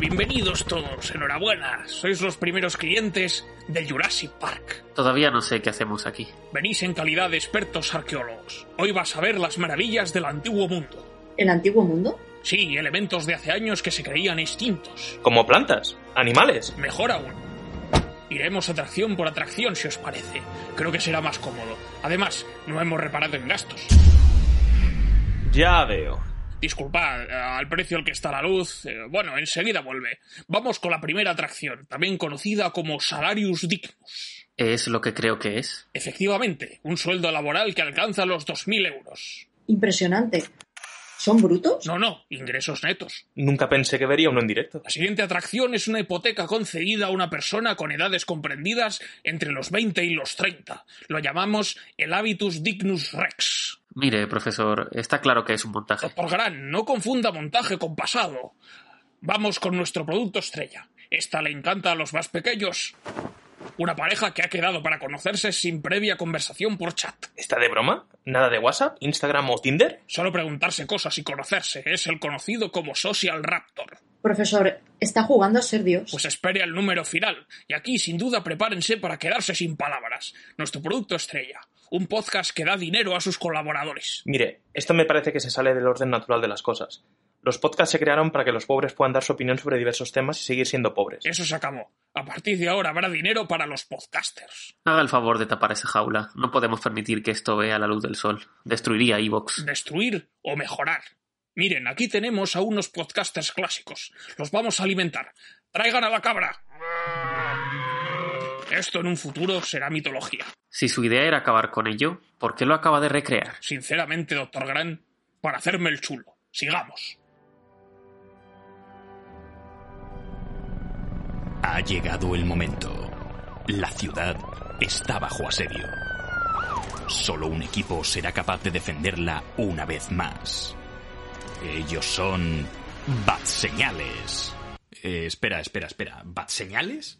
bienvenidos todos. Enhorabuena, sois los primeros clientes de Jurassic Park. Todavía no sé qué hacemos aquí. Venís en calidad de expertos arqueólogos. Hoy vas a ver las maravillas del antiguo mundo. ¿El antiguo mundo? Sí, elementos de hace años que se creían extintos. Como plantas, animales. Mejor aún. Iremos atracción por atracción, si os parece. Creo que será más cómodo. Además, no hemos reparado en gastos. Ya veo. Disculpad, eh, al precio al que está la luz. eh, Bueno, enseguida vuelve. Vamos con la primera atracción, también conocida como Salarius Dignus. ¿Es lo que creo que es? Efectivamente, un sueldo laboral que alcanza los 2.000 euros. Impresionante. ¿Son brutos? No, no, ingresos netos. Nunca pensé que vería uno en directo. La siguiente atracción es una hipoteca concedida a una persona con edades comprendidas entre los 20 y los 30. Lo llamamos el Habitus Dignus Rex. Mire, profesor, está claro que es un montaje. Doctor Gran, no confunda montaje con pasado. Vamos con nuestro producto estrella. Esta le encanta a los más pequeños. Una pareja que ha quedado para conocerse sin previa conversación por chat. ¿Está de broma? ¿Nada de WhatsApp, Instagram o Tinder? Solo preguntarse cosas y conocerse. Es el conocido como Social Raptor. Profesor, está jugando a ser Dios. Pues espere al número final. Y aquí, sin duda, prepárense para quedarse sin palabras. Nuestro producto estrella. Un podcast que da dinero a sus colaboradores. Mire, esto me parece que se sale del orden natural de las cosas. Los podcasts se crearon para que los pobres puedan dar su opinión sobre diversos temas y seguir siendo pobres. Eso se acabó. A partir de ahora habrá dinero para los podcasters. Haga el favor de tapar esa jaula. No podemos permitir que esto vea la luz del sol. Destruiría Evox. Destruir o mejorar. Miren, aquí tenemos a unos podcasters clásicos. Los vamos a alimentar. Traigan a la cabra. Esto en un futuro será mitología. Si su idea era acabar con ello, ¿por qué lo acaba de recrear? Sinceramente, doctor Gran, para hacerme el chulo. Sigamos. Ha llegado el momento. La ciudad está bajo asedio. Solo un equipo será capaz de defenderla una vez más. Ellos son Bat Señales. Eh, espera, espera, espera. ¿Bat Señales?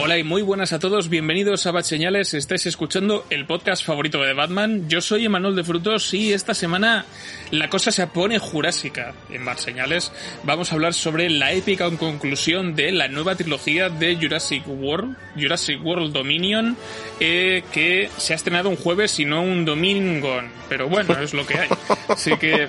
Hola y muy buenas a todos, bienvenidos a Bat Señales, estáis escuchando el podcast favorito de Batman. Yo soy Emanuel de Frutos y esta semana la cosa se pone jurásica en Bat Señales. Vamos a hablar sobre la épica conclusión de la nueva trilogía de Jurassic World, Jurassic World Dominion, eh, que se ha estrenado un jueves y no un domingo. Pero bueno, es lo que hay. Así que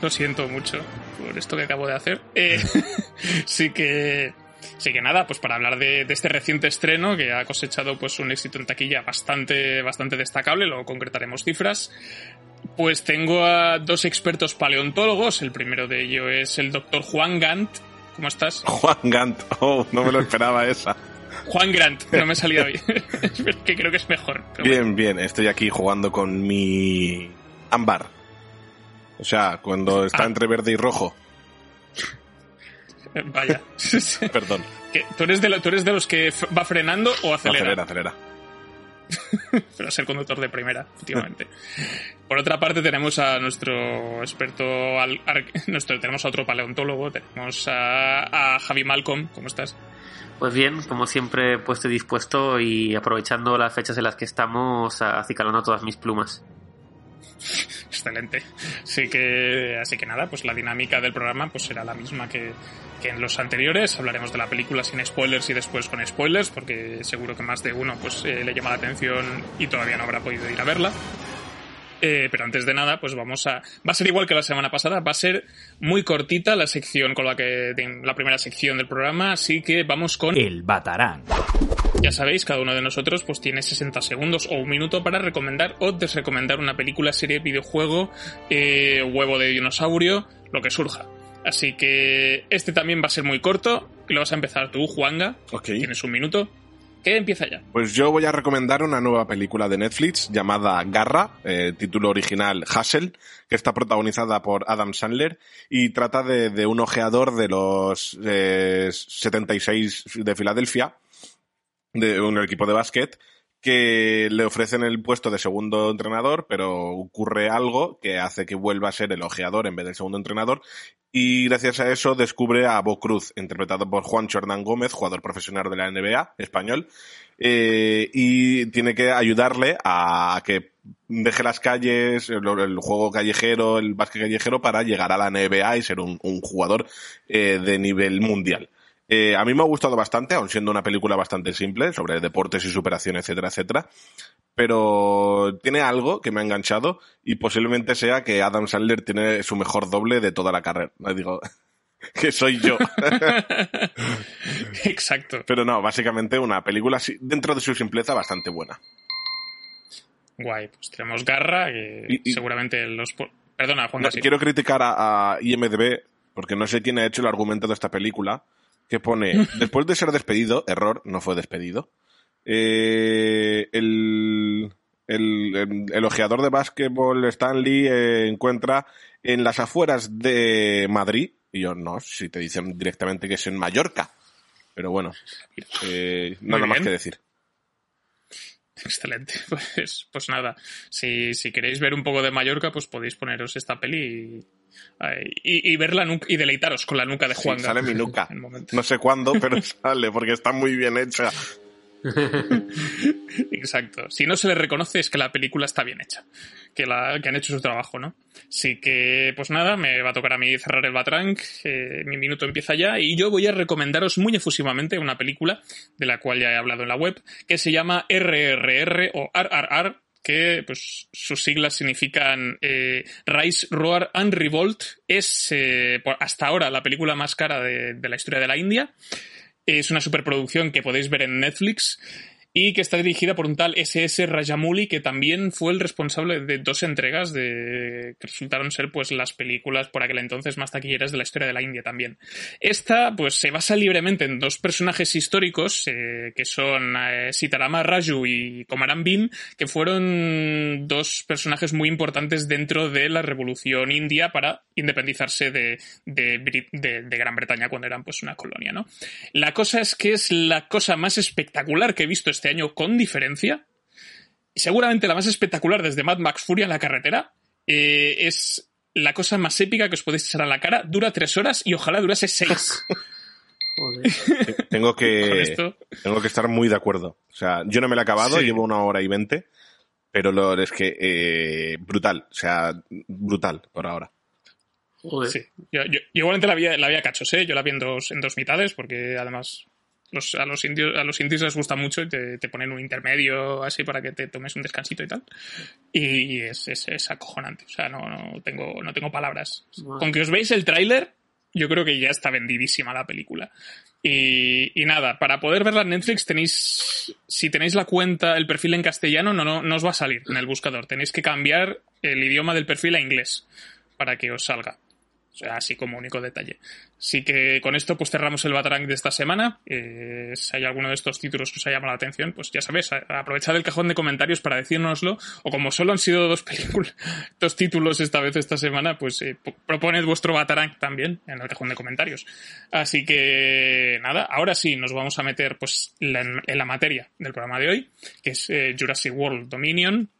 lo siento mucho por esto que acabo de hacer. Eh, sí que Así que nada, pues para hablar de, de, este reciente estreno que ha cosechado pues un éxito en taquilla bastante, bastante destacable, luego concretaremos cifras. Pues tengo a dos expertos paleontólogos, el primero de ellos es el doctor Juan Gant. ¿Cómo estás? Juan Gant, oh, no me lo esperaba esa. Juan Grant, no me ha salido bien. que creo que es mejor. bien, bueno. bien, estoy aquí jugando con mi ámbar. O sea, cuando está ah. entre verde y rojo. Vaya. Perdón. ¿Tú eres, de lo, ¿Tú eres de los que va frenando o acelera? Acelera, acelera. Pero ser conductor de primera, efectivamente. Por otra parte, tenemos a nuestro experto, al, ar, nuestro, tenemos a otro paleontólogo, tenemos a, a, Javi Malcolm. ¿Cómo estás? Pues bien, como siempre, puesto y dispuesto y aprovechando las fechas en las que estamos, acicalando todas mis plumas. Excelente. Así que, así que nada, pues la dinámica del programa pues será la misma que, que en los anteriores. Hablaremos de la película sin spoilers y después con spoilers, porque seguro que más de uno pues eh, le llama la atención y todavía no habrá podido ir a verla. Eh, pero antes de nada, pues vamos a. Va a ser igual que la semana pasada, va a ser muy cortita la sección con la que. la primera sección del programa, así que vamos con. El Batarán. Ya sabéis, cada uno de nosotros pues tiene 60 segundos o un minuto para recomendar o desrecomendar una película, serie, videojuego, eh, huevo de dinosaurio, lo que surja. Así que este también va a ser muy corto lo vas a empezar tú, Juanga. Ok. Tienes un minuto. ¿Qué empieza ya? Pues yo voy a recomendar una nueva película de Netflix llamada Garra, eh, título original Hustle, que está protagonizada por Adam Sandler y trata de, de un ojeador de los eh, 76 de Filadelfia, de un equipo de básquet, que le ofrecen el puesto de segundo entrenador, pero ocurre algo que hace que vuelva a ser el ojeador en vez del segundo entrenador, y gracias a eso descubre a Bo Cruz, interpretado por Juancho Hernán Gómez, jugador profesional de la NBA español, eh, y tiene que ayudarle a que deje las calles, el, juego callejero, el básquet callejero, para llegar a la NBA y ser un, un jugador eh, de nivel mundial. Eh, a mí me ha gustado bastante, aun siendo una película bastante simple, sobre deportes y superación, etcétera, etcétera. Pero tiene algo que me ha enganchado y posiblemente sea que Adam Sandler tiene su mejor doble de toda la carrera. No digo que soy yo. Exacto. Pero no, básicamente una película dentro de su simpleza bastante buena. Guay, pues tenemos Garra, que Y- y- seguramente los... Perdona, Juan, No. Quiero criticar a, a IMDB porque no sé quién ha hecho el argumento de esta película que pone, después de ser despedido, error, no fue despedido, eh, el, el, el, el ojeador de básquetbol Stanley eh, encuentra en las afueras de Madrid, y yo no, si te dicen directamente que es en Mallorca, pero bueno, eh, nada más que decir. Excelente. Pues, pues nada, si, si queréis ver un poco de Mallorca, pues podéis poneros esta peli y, y, y ver la nuca, y deleitaros con la nuca de Sí, Juan. sale mi nuca. No sé cuándo, pero sale porque está muy bien hecha. Exacto. Si no se le reconoce es que la película está bien hecha, que, han hecho su trabajo, ¿no? Así que, pues nada, me va a tocar a mí cerrar el Batrank, eh, mi minuto empieza ya y yo voy a recomendaros muy efusivamente una película de la cual ya he hablado en la web, que se llama RRR o RRR, que pues sus siglas significan eh, Rise, Roar and Revolt. Es eh, hasta ahora la película más cara de la historia de la India. Es una superproducción que podéis ver en Netflix y que está dirigida por un tal SS Rajamouli que también fue el responsable de dos entregas de que resultaron ser pues las películas por aquel entonces más taquilleras de la historia de la India también. Esta pues se basa libremente en dos personajes históricos eh, que son eh, Sitarama Raju y Komaram Bhim que fueron dos personajes muy importantes dentro de la revolución india para independizarse de, de, Gran Bretaña cuando eran pues una colonia, ¿no? La cosa es que es la cosa más espectacular que he visto año con diferencia. Y seguramente la más espectacular desde Mad Max Furia en la carretera. eh, es la cosa más épica que os podéis echar a la cara. Dura tres horas y ojalá durase seis. Joder. Tengo que, tengo que estar muy de acuerdo. O sea, yo no me lo he acabado, Sí. llevo una hora y veinte, pero lo, es que eh, brutal, o sea, brutal por ahora. Joder. Sí. Yo, yo- yo igualmente la había, la había cachos, ¿eh? Yo la vi en dos, en dos mitades porque además los, a, los indios, a los indios les gusta mucho y te, te ponen un intermedio así para que te tomes un descansito y tal. Y es, es, es acojonante. O sea, no, no, tengo, no tengo palabras. Con que os veis el tráiler, yo creo que ya está vendidísima la película. Y, y nada, para poder verla en Netflix tenéis, si tenéis la cuenta, el perfil en castellano, no, no, no os va a salir en el buscador. Tenéis que cambiar el idioma del perfil a inglés para que os salga. O sea, así como único detalle. Así que con esto pues cerramos el Batarang de esta semana. Eh, si hay alguno de estos títulos que os ha llamado la atención, pues ya sabéis, aprovechad el cajón de comentarios para decírnoslo. O como solo han sido dos películas, dos títulos esta vez esta semana, pues eh, po- proponed vuestro Batarang también en el cajón de comentarios. Así que nada, ahora sí nos vamos a meter pues en la materia del programa de hoy, que es eh, Jurassic World Dominion,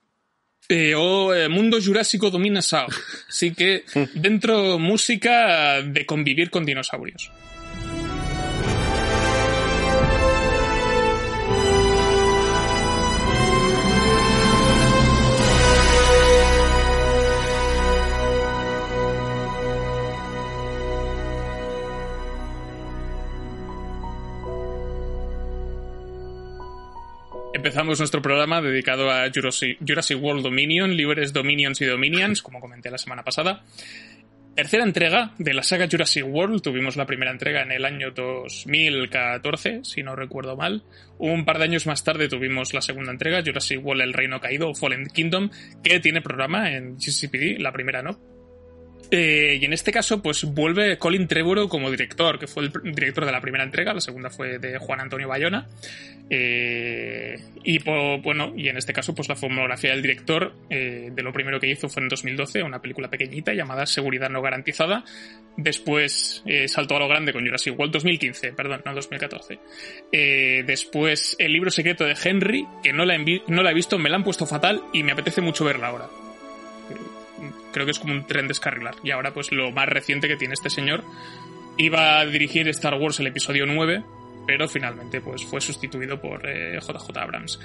eh, o eh, Mundo Jurásico Domina Sao. Así que dentro música de convivir con dinosaurios. Empezamos nuestro programa dedicado a Jurassic, World Dominion, libres Dominions y Dominions, como comenté la semana pasada. Tercera entrega de la saga Jurassic World. Tuvimos la primera entrega en el año 2014, si no recuerdo mal. Un par de años más tarde tuvimos la segunda entrega, Jurassic World El Reino Caído Fallen Kingdom, que tiene programa en GCPD, la primera no. Eh, y en este caso, pues vuelve Colin Trevorrow como director, que fue el director de la primera entrega, la segunda fue de Juan Antonio Bayona. Eh, y bueno, y en este caso, pues la filmografía del director, eh, de lo primero que hizo fue en 2012, una película pequeñita llamada Seguridad no garantizada. Después saltó a lo grande con Jurassic World 2015, perdón, no 2014. después El libro secreto de Henry, que no la he visto, me la han puesto fatal y me apetece mucho verla ahora creo que es como un tren descarrilar. Y ahora, pues lo más reciente que tiene este señor, iba a dirigir Star Wars el episodio 9, pero finalmente pues fue sustituido por JJ eh, Abrams.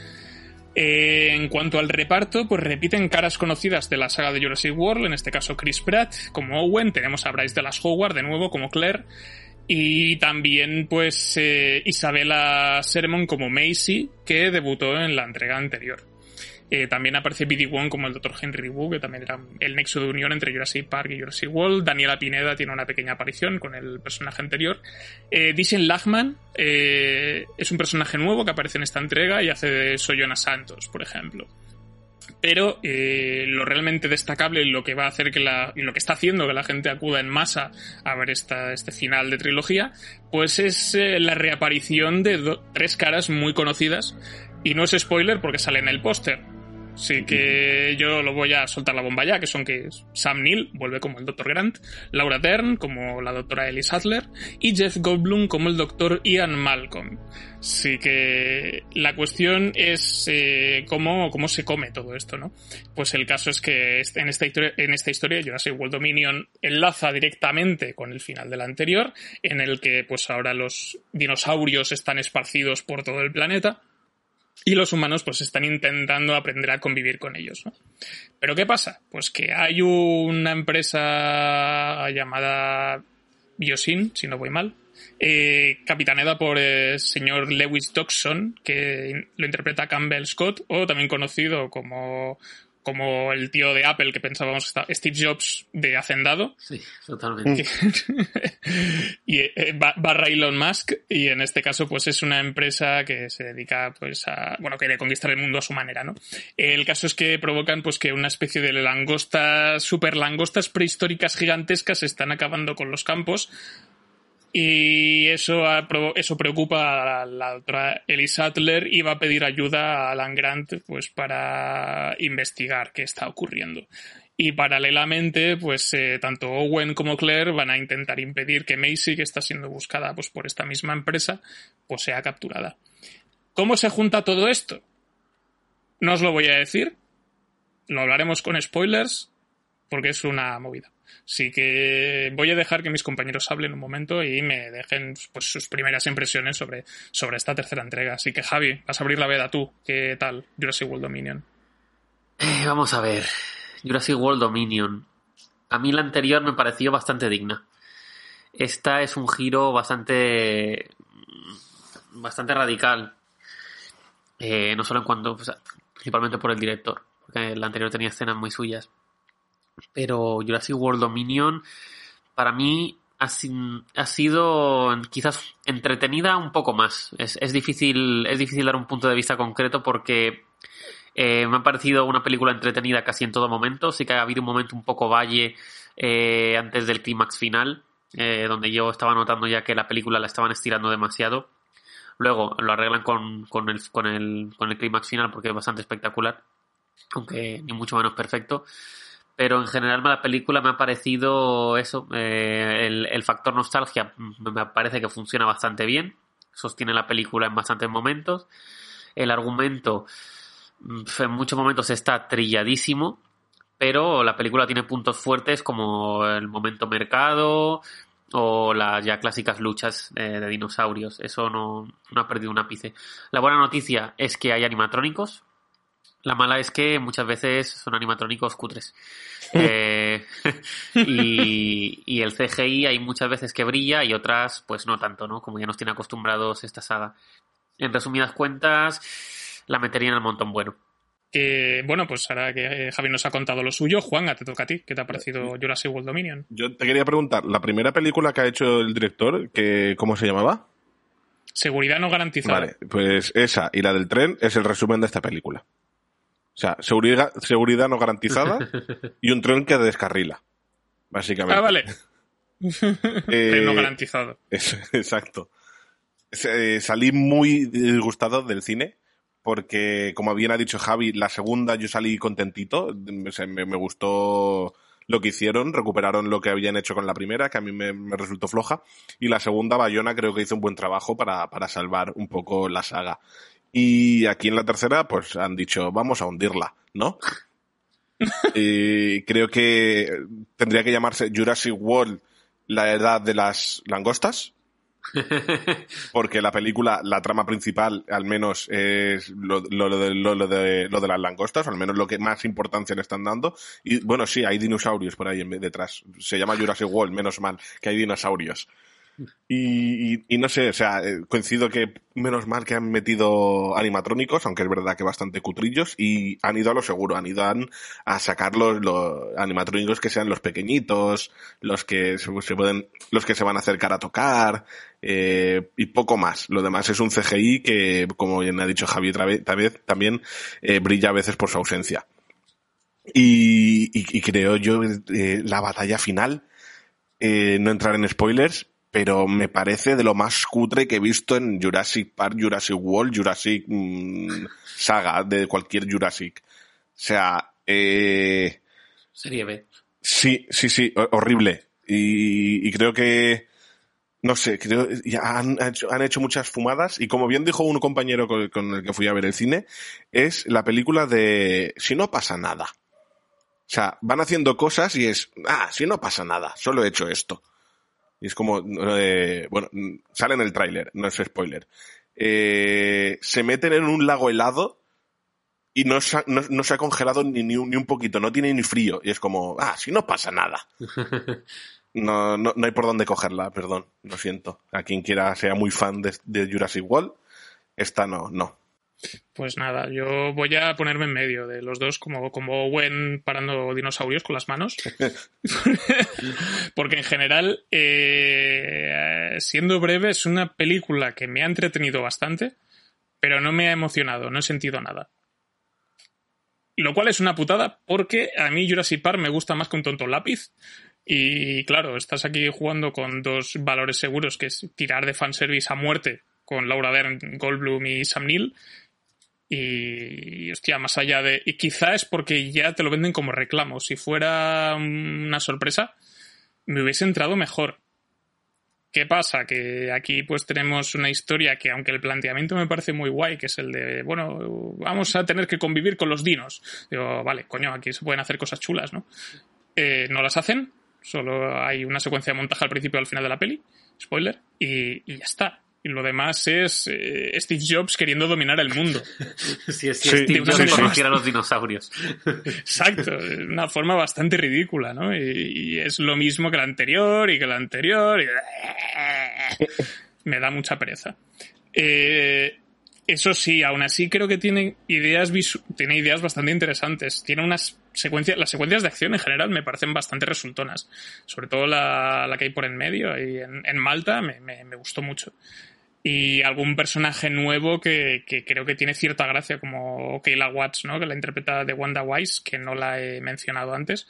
Eh, en cuanto al reparto, pues repiten caras conocidas de la saga de Jurassic World, en este caso Chris Pratt como Owen, tenemos a Bryce Dallas Howard de nuevo como Claire, y también pues eh, Isabella Sermon como Macy, que debutó en la entrega anterior. Eh, también aparece BD Wong como el Dr. Henry Wu, que también era el nexo de unión entre Jurassic Park y Jurassic World. Daniela Pineda tiene una pequeña aparición con el personaje anterior. Eh, Lachman eh, es un personaje nuevo que aparece en esta entrega y hace de Soyona Santos, por ejemplo. Pero eh, lo realmente destacable y lo que va a hacer que la, y lo que está haciendo que la gente acuda en masa a ver esta, este final de trilogía, pues es la reaparición de tres caras muy conocidas. Y no es spoiler porque sale en el póster. Sí, que yo lo voy a soltar la bomba ya, que son que Sam Neill vuelve como el Dr. Grant, Laura Dern como la doctora Ellie Sattler y Jeff Goldblum como el Dr. Ian Malcolm. Sí que la cuestión es eh, cómo, cómo se come todo esto, ¿no? Pues el caso es que en esta historia, en esta historia Jurassic World Dominion enlaza directamente con el final del anterior, en el que pues ahora los dinosaurios están esparcidos por todo el planeta y los humanos pues están intentando aprender a convivir con ellos. ¿no? Pero ¿qué pasa? Pues que hay una empresa llamada Biosin, si no voy mal, eh, capitaneada por el señor Lewis Dodson, que lo interpreta Campbell Scott, o también conocido como como el tío de Apple que pensábamos que Steve Jobs de Hacendado. Sí, totalmente. y eh, barra Elon Musk y en este caso pues es una empresa que se dedica pues a, bueno, quiere conquistar el mundo a su manera, ¿no? El caso es que provocan pues que una especie de langostas, super langostas prehistóricas gigantescas están acabando con los campos y eso, eso preocupa a la doctora Ellie Sattler y va a pedir ayuda a Alan Grant pues, para investigar qué está ocurriendo. Y paralelamente, pues eh, tanto Owen como Claire van a intentar impedir que Macy, que está siendo buscada pues, por esta misma empresa, pues sea capturada. ¿Cómo se junta todo esto? No os lo voy a decir. Lo hablaremos con spoilers, porque es una movida. Así que voy a dejar que mis compañeros hablen un momento y me dejen pues, sus primeras impresiones sobre, sobre esta tercera entrega. Así que Javi, vas a abrir la veda tú. ¿Qué tal Jurassic World Dominion? Eh, vamos a ver. Jurassic World Dominion. A mí la anterior me pareció bastante digna. Esta es un giro bastante. bastante radical. Eh, no solo en cuanto. principalmente por el director. Porque la anterior tenía escenas muy suyas pero Jurassic World Dominion para mí ha, sido quizás entretenida un poco más. Es, difícil, es difícil dar un punto de vista concreto porque eh, me ha parecido una película entretenida casi en todo momento. Sí que ha habido un momento un poco valle eh, antes del clímax final, eh, donde yo estaba notando ya que la película la estaban estirando demasiado. Luego lo arreglan con, con el, con el, con el clímax final porque es bastante espectacular, aunque ni mucho menos perfecto pero en general la película me ha parecido eso, eh, el, factor nostalgia me parece que funciona bastante bien, sostiene la película en bastantes momentos, el argumento mm, en muchos momentos está trilladísimo, pero la película tiene puntos fuertes como el momento mercado o las ya clásicas luchas eh, de dinosaurios, eso no, no ha perdido un ápice. La buena noticia es que hay animatrónicos, la mala es que muchas veces son animatrónicos cutres. Eh, y, el CGI hay muchas veces que brilla y otras pues no tanto, ¿no? Como ya nos tiene acostumbrados esta saga. En resumidas cuentas, la metería en el montón bueno. Que, bueno, pues ahora que eh, Javi nos ha contado lo suyo, Juan, te toca a ti. ¿Qué te ha parecido Jurassic World Dominion? Yo te quería preguntar, la primera película que ha hecho el director, que, ¿cómo se llamaba? Seguridad no garantizada. Vale, pues esa y la del tren es el resumen de esta película. O sea, seguridad, seguridad no garantizada y un tren que descarrila. Básicamente. Ah, vale. Eh, Tren no garantizado. Eso, exacto. Eh, salí muy disgustado del cine porque, como bien ha dicho Javi, la segunda yo salí contentito. Me gustó lo que hicieron, recuperaron lo que habían hecho con la primera, que a mí me, me resultó floja. Y la segunda, Bayona, creo que hizo un buen trabajo para, para salvar un poco la saga. Y aquí en la tercera, pues han dicho, vamos a hundirla, ¿no? y creo que tendría que llamarse Jurassic World, la edad de las langostas, porque la película, la trama principal, al menos es lo, lo, lo de, lo, de, lo de las langostas, o al menos lo que más importancia le están dando. Y bueno, sí, hay dinosaurios por ahí detrás. Se llama Jurassic World, menos mal que hay dinosaurios. Y, y- y no sé, o sea, eh, coincido que menos mal que han metido animatrónicos, aunque es verdad que bastante cutrillos, y han ido a lo seguro, han ido a, sacar los, animatrónicos que sean los pequeñitos, los que se, pueden, los que se van a acercar a tocar, eh, y poco más. Lo demás es un CGI que, como bien ha dicho Javi otra vez, tal vez, también eh, brilla a veces por su ausencia. Y, y- y creo yo eh, la batalla final, eh, no entrar en spoilers, pero me parece de lo más cutre que he visto en Jurassic Park, Jurassic World, Jurassic mm, Saga, de cualquier Jurassic. O sea, eh, Serie B. sí, sí, sí, ho- horrible. Y, y creo que, no sé, creo, ya han, han hecho, han hecho muchas fumadas y como bien dijo un compañero con, con el que fui a ver el cine, es la película de si no pasa nada. O sea, van haciendo cosas y es, ah, si no pasa nada, solo he hecho esto. Y es como, eh, bueno, sale en el tráiler, no es spoiler. Eh, se meten en un lago helado y no se ha, no, no se ha congelado ni, ni, un, ni un poquito, no tiene ni frío. Y es como, ah, si no pasa nada. No, no, no hay por dónde cogerla, perdón, lo siento. A quien quiera sea muy fan de, de Jurassic World, esta no, no. Pues nada, yo voy a ponerme en medio de los dos como, como Owen parando dinosaurios con las manos. Porque en general, eh, siendo breve, es una película que me ha entretenido bastante, pero no me ha emocionado, no he sentido nada. Lo cual es una putada porque a mí Jurassic Park me gusta más que un tonto lápiz. Y claro, estás aquí jugando con dos valores seguros, que es tirar de fanservice a muerte con Laura Dern, Goldblum y Sam Neill. Y, hostia, más allá de... Y quizá es porque ya te lo venden como reclamo. Si fuera una sorpresa, me hubiese entrado mejor. ¿Qué pasa? Que aquí pues tenemos una historia que, aunque el planteamiento me parece muy guay, que es el de, bueno, vamos a tener que convivir con los dinos. Digo, vale, coño, aquí se pueden hacer cosas chulas, ¿no? Eh, no las hacen, solo hay una secuencia de montaje al principio y al final de la peli, spoiler, y, y ya está. Y lo demás es eh, Steve Jobs queriendo dominar el mundo. Sí, sí, Sí, Steve Jobs forma- conociera a los dinosaurios. Exacto, de una forma bastante ridícula, ¿no? Y, y es lo mismo que la anterior y que la anterior. Y... Me da mucha pereza. Eh, eso sí, aún así creo que tiene ideas tiene ideas bastante interesantes. Tiene unas secuencias, las secuencias de acción en general me parecen bastante resultonas. Sobre todo la, la que hay por en medio, ahí en, en Malta, me, me- me gustó mucho. Y algún personaje nuevo que, que creo que tiene cierta gracia, como Kayla Watts, ¿no? Que la interpreta de Wanda Wise, que no la he mencionado antes.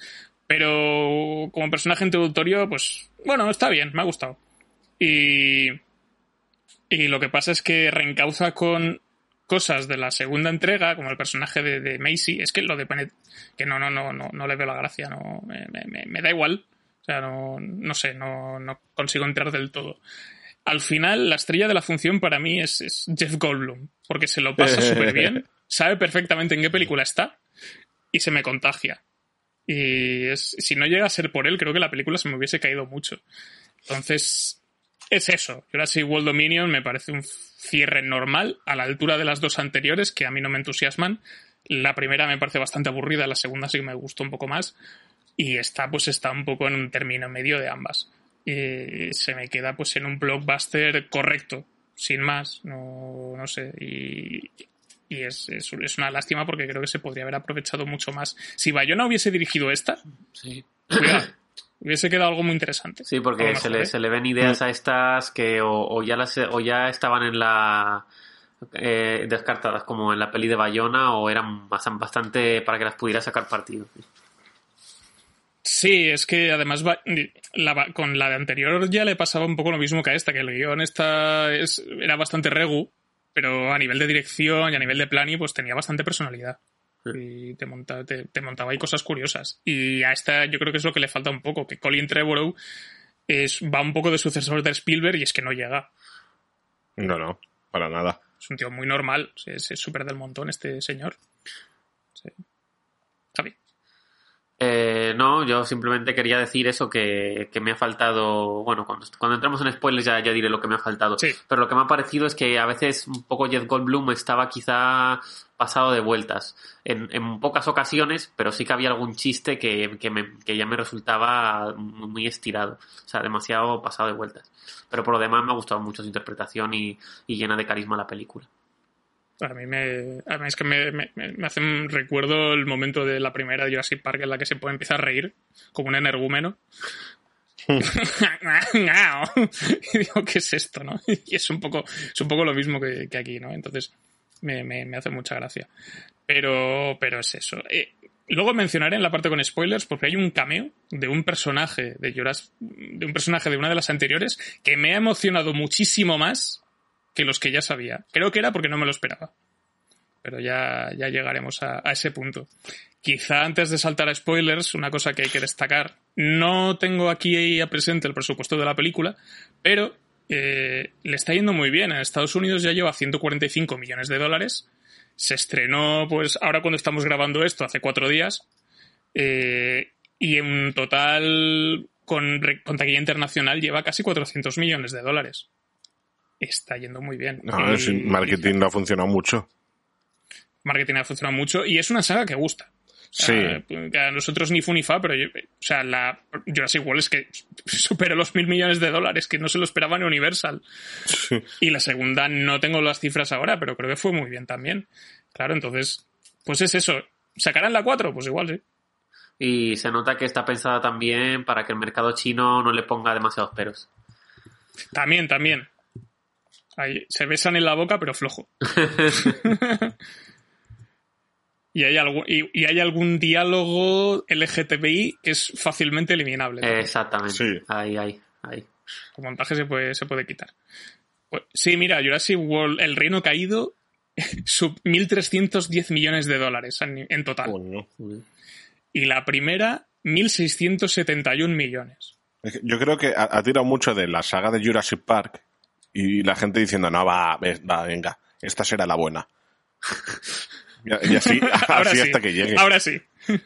Pero como personaje introductorio, pues, bueno, está bien, me ha gustado. Y, y lo que pasa es que reencauza con cosas de la segunda entrega, como el personaje de, de Macy, es que lo de Penet, que no, no, no, no, no le veo la gracia, no, me, me- me da igual. O sea, no, no sé, no, no consigo entrar del todo. Al final, la estrella de la función para mí es, es Jeff Goldblum, porque se lo pasa súper bien, sabe perfectamente en qué película está y se me contagia. Y es- si no llega a ser por él, creo que la película se me hubiese caído mucho. Entonces, es eso. Jurassic World Dominion me parece un cierre normal, a la altura de las dos anteriores, que a mí no me entusiasman. La primera me parece bastante aburrida, la segunda sí que me gustó un poco más. Y esta, pues, está un poco en un término medio de ambas. Y se me queda, pues, en un blockbuster correcto, sin más. No, no sé. Y, y es, es, es una lástima porque creo que se podría haber aprovechado mucho más. Si Bayona hubiese dirigido esta, Sí. cuidado, hubiese quedado algo muy interesante. Sí, porque se le, se le ven ideas a estas que o, o ya las o ya estaban en la eh, descartadas como en la peli de Bayona o eran bastan- bastante para que las pudiera sacar partido. Sí, es que además la con la de anterior ya le pasaba un poco lo mismo que a esta, que el guion esta es, era bastante regu, pero a nivel de dirección y a nivel de planning pues tenía bastante personalidad. Y te, monta- te, te montaba ahí cosas curiosas. Y a esta yo creo que es lo que le falta un poco, que Colin Trevorrow es, va un poco de sucesor de Spielberg y es que no llega. No, no, para nada. Es un tío muy normal, es es súper del montón este señor. Eh, no, yo simplemente quería decir eso que, que me ha faltado. Bueno, cuando, cuando entramos en spoilers ya, ya diré lo que me ha faltado. Sí. Pero lo que me ha parecido es que a veces un poco Jeff Goldblum estaba quizá pasado de vueltas. En, en pocas ocasiones, pero sí que había algún chiste que, que, me- que ya me resultaba muy muy estirado. O sea, demasiado pasado de vueltas. Pero por lo demás me ha gustado mucho su interpretación y, y llena de carisma la película. A mí me. A mí es que me, me, me hace un recuerdo el momento de la primera de Jurassic Park en la que se puede empezar a reír, como un energúmeno. y digo, ¿qué es esto, no? Y es un poco, es un poco lo mismo que, que aquí, ¿no? Entonces, me, me, me hace mucha gracia. Pero, pero es eso. Eh, luego mencionaré en la parte con spoilers, porque hay un cameo de un personaje de Jurassic, de un personaje de una de las anteriores que me ha emocionado muchísimo más que los que ya sabía. Creo que era porque no me lo esperaba. Pero ya, ya llegaremos a, ese punto. Quizá antes de saltar a spoilers, una cosa que hay que destacar. No tengo aquí a presente el presupuesto de la película, pero eh, le está yendo muy bien. En Estados Unidos ya lleva 145 millones de dólares. Se estrenó, pues, ahora cuando estamos grabando esto, hace cuatro días. Eh, y en total, con, con taquilla internacional, lleva casi 400 millones de dólares. Está yendo muy bien. No, Y- sí, marketing no ha funcionado mucho. marketing ha funcionado mucho y es una saga que gusta. O Sí. sea, que a nosotros ni fu ni fa, pero yo- o sea, la Jurassic World es que superó los mil millones de dólares, que no se lo esperaba ni Universal. Y la segunda no tengo las cifras ahora, pero creo que fue muy bien también. Claro, entonces, pues es eso. ¿Sacarán la 4? Pues igual, sí. Y se nota que está pensada también para que el mercado chino no le ponga demasiados peros. También, también. Ahí, se besan en la boca, pero flojo. y, hay algún, y, y hay algún diálogo LGTBI que es fácilmente eliminable. Exactamente. Sí. Ahí, ahí, ahí. Con montaje se puede, se puede quitar. Pues, sí, mira, Jurassic World, El Reino Caído, sub 1.310 millones de dólares en, en total. Y la primera, 1.671 millones. Yo creo que ha, ha tirado mucho de la saga de Jurassic Park y la gente diciendo, no, va, va, venga, esta será la buena. Y, así, Ahora así sí. hasta que llegue. Ahora sí.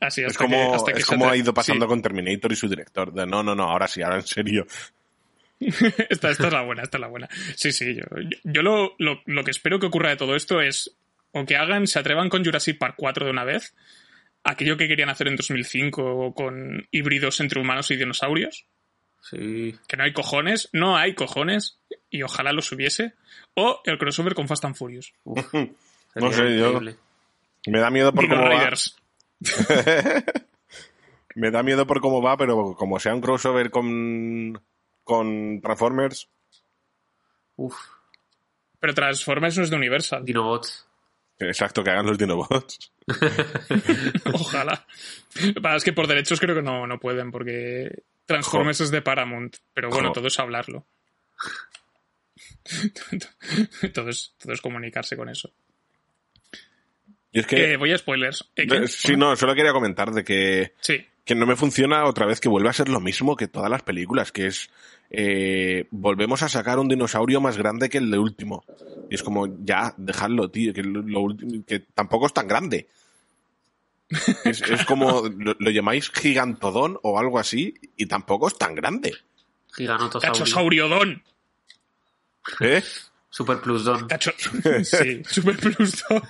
Así, hasta es como, que, hasta que es como ha ido pasando sí. con Terminator y su director. De, no, no, no, ahora sí, ahora en serio. esta, esta es la buena, esta es la buena. Sí, sí, yo, yo, yo lo, lo, lo que espero que ocurra de todo esto es o que hagan, se atrevan con Jurassic Park 4 de una vez, aquello que querían hacer en 2005 con híbridos entre humanos y dinosaurios, Sí. que no hay cojones, no hay cojones, y ojalá los hubiese, o el crossover con Fast and Furious. Uf, No sé, yo-. Me da miedo por Dino cómo va. Me da miedo por cómo va, pero como sea un crossover con, con Transformers, Uf, Pero Transformers no es de Universal. Dinobots. exacto, que hagan los Dinobots. Ojalá. Lo que pasa es que por derechos creo que no, no pueden, porque Transformers es de Paramount. Pero bueno, Jo. todo es hablarlo. todo, es, todo es comunicarse con eso. Y es que... Eh, voy a spoilers. Eh. Eh, Sí, no, solo quería comentar de que, Sí. que no me funciona otra vez que vuelve a ser lo mismo que todas las películas, que es eh, volvemos a sacar un dinosaurio más grande que el de último. Y es como, ya, dejadlo, tío, que, lo, lo último- que tampoco es tan grande. Es, es como, lo, lo llamáis gigantodón o algo así, y tampoco es tan grande. Cachosauriodón. ¿Eh? Super Plus Don. Cacho... Sí, Super Plus Don.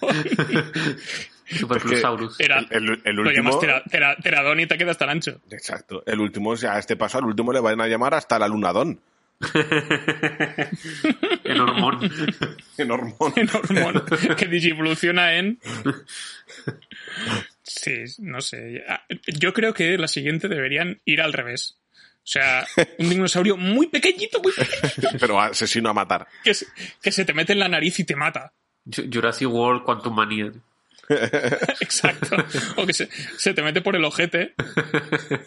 Super Es que- Plusaurus. Era, El, el lo último. llamas tera- tera- Teradón y te quedas tan ancho. Exacto. El último, o sea, a este paso, al último le van a llamar hasta la Lunadón. en hormón. En hormón. en hormón que digivoluciona en. Sí, no sé. Yo creo que la siguiente deberían ir al revés. O sea, un dinosaurio muy pequeñito, muy pequeñito. Pero asesino a matar. Que se, que se te mete en la nariz y te mata. Jurassic World Quantum Mania. Exacto. O que se, se, te mete por el ojete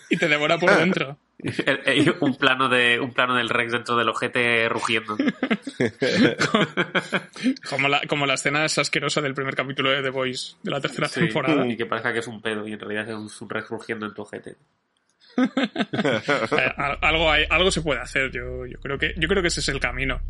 y te devora por dentro. un plano de un plano del Rex dentro del ojete rugiendo. como, la, como la escena esa asquerosa del primer capítulo de The Voice, de la tercera sí, temporada. Y que parezca que es un pedo y en realidad es un, un Rex rugiendo en tu ojete. Eh, algo, hay, algo se puede hacer, yo, yo, creo que, yo creo que ese es el camino.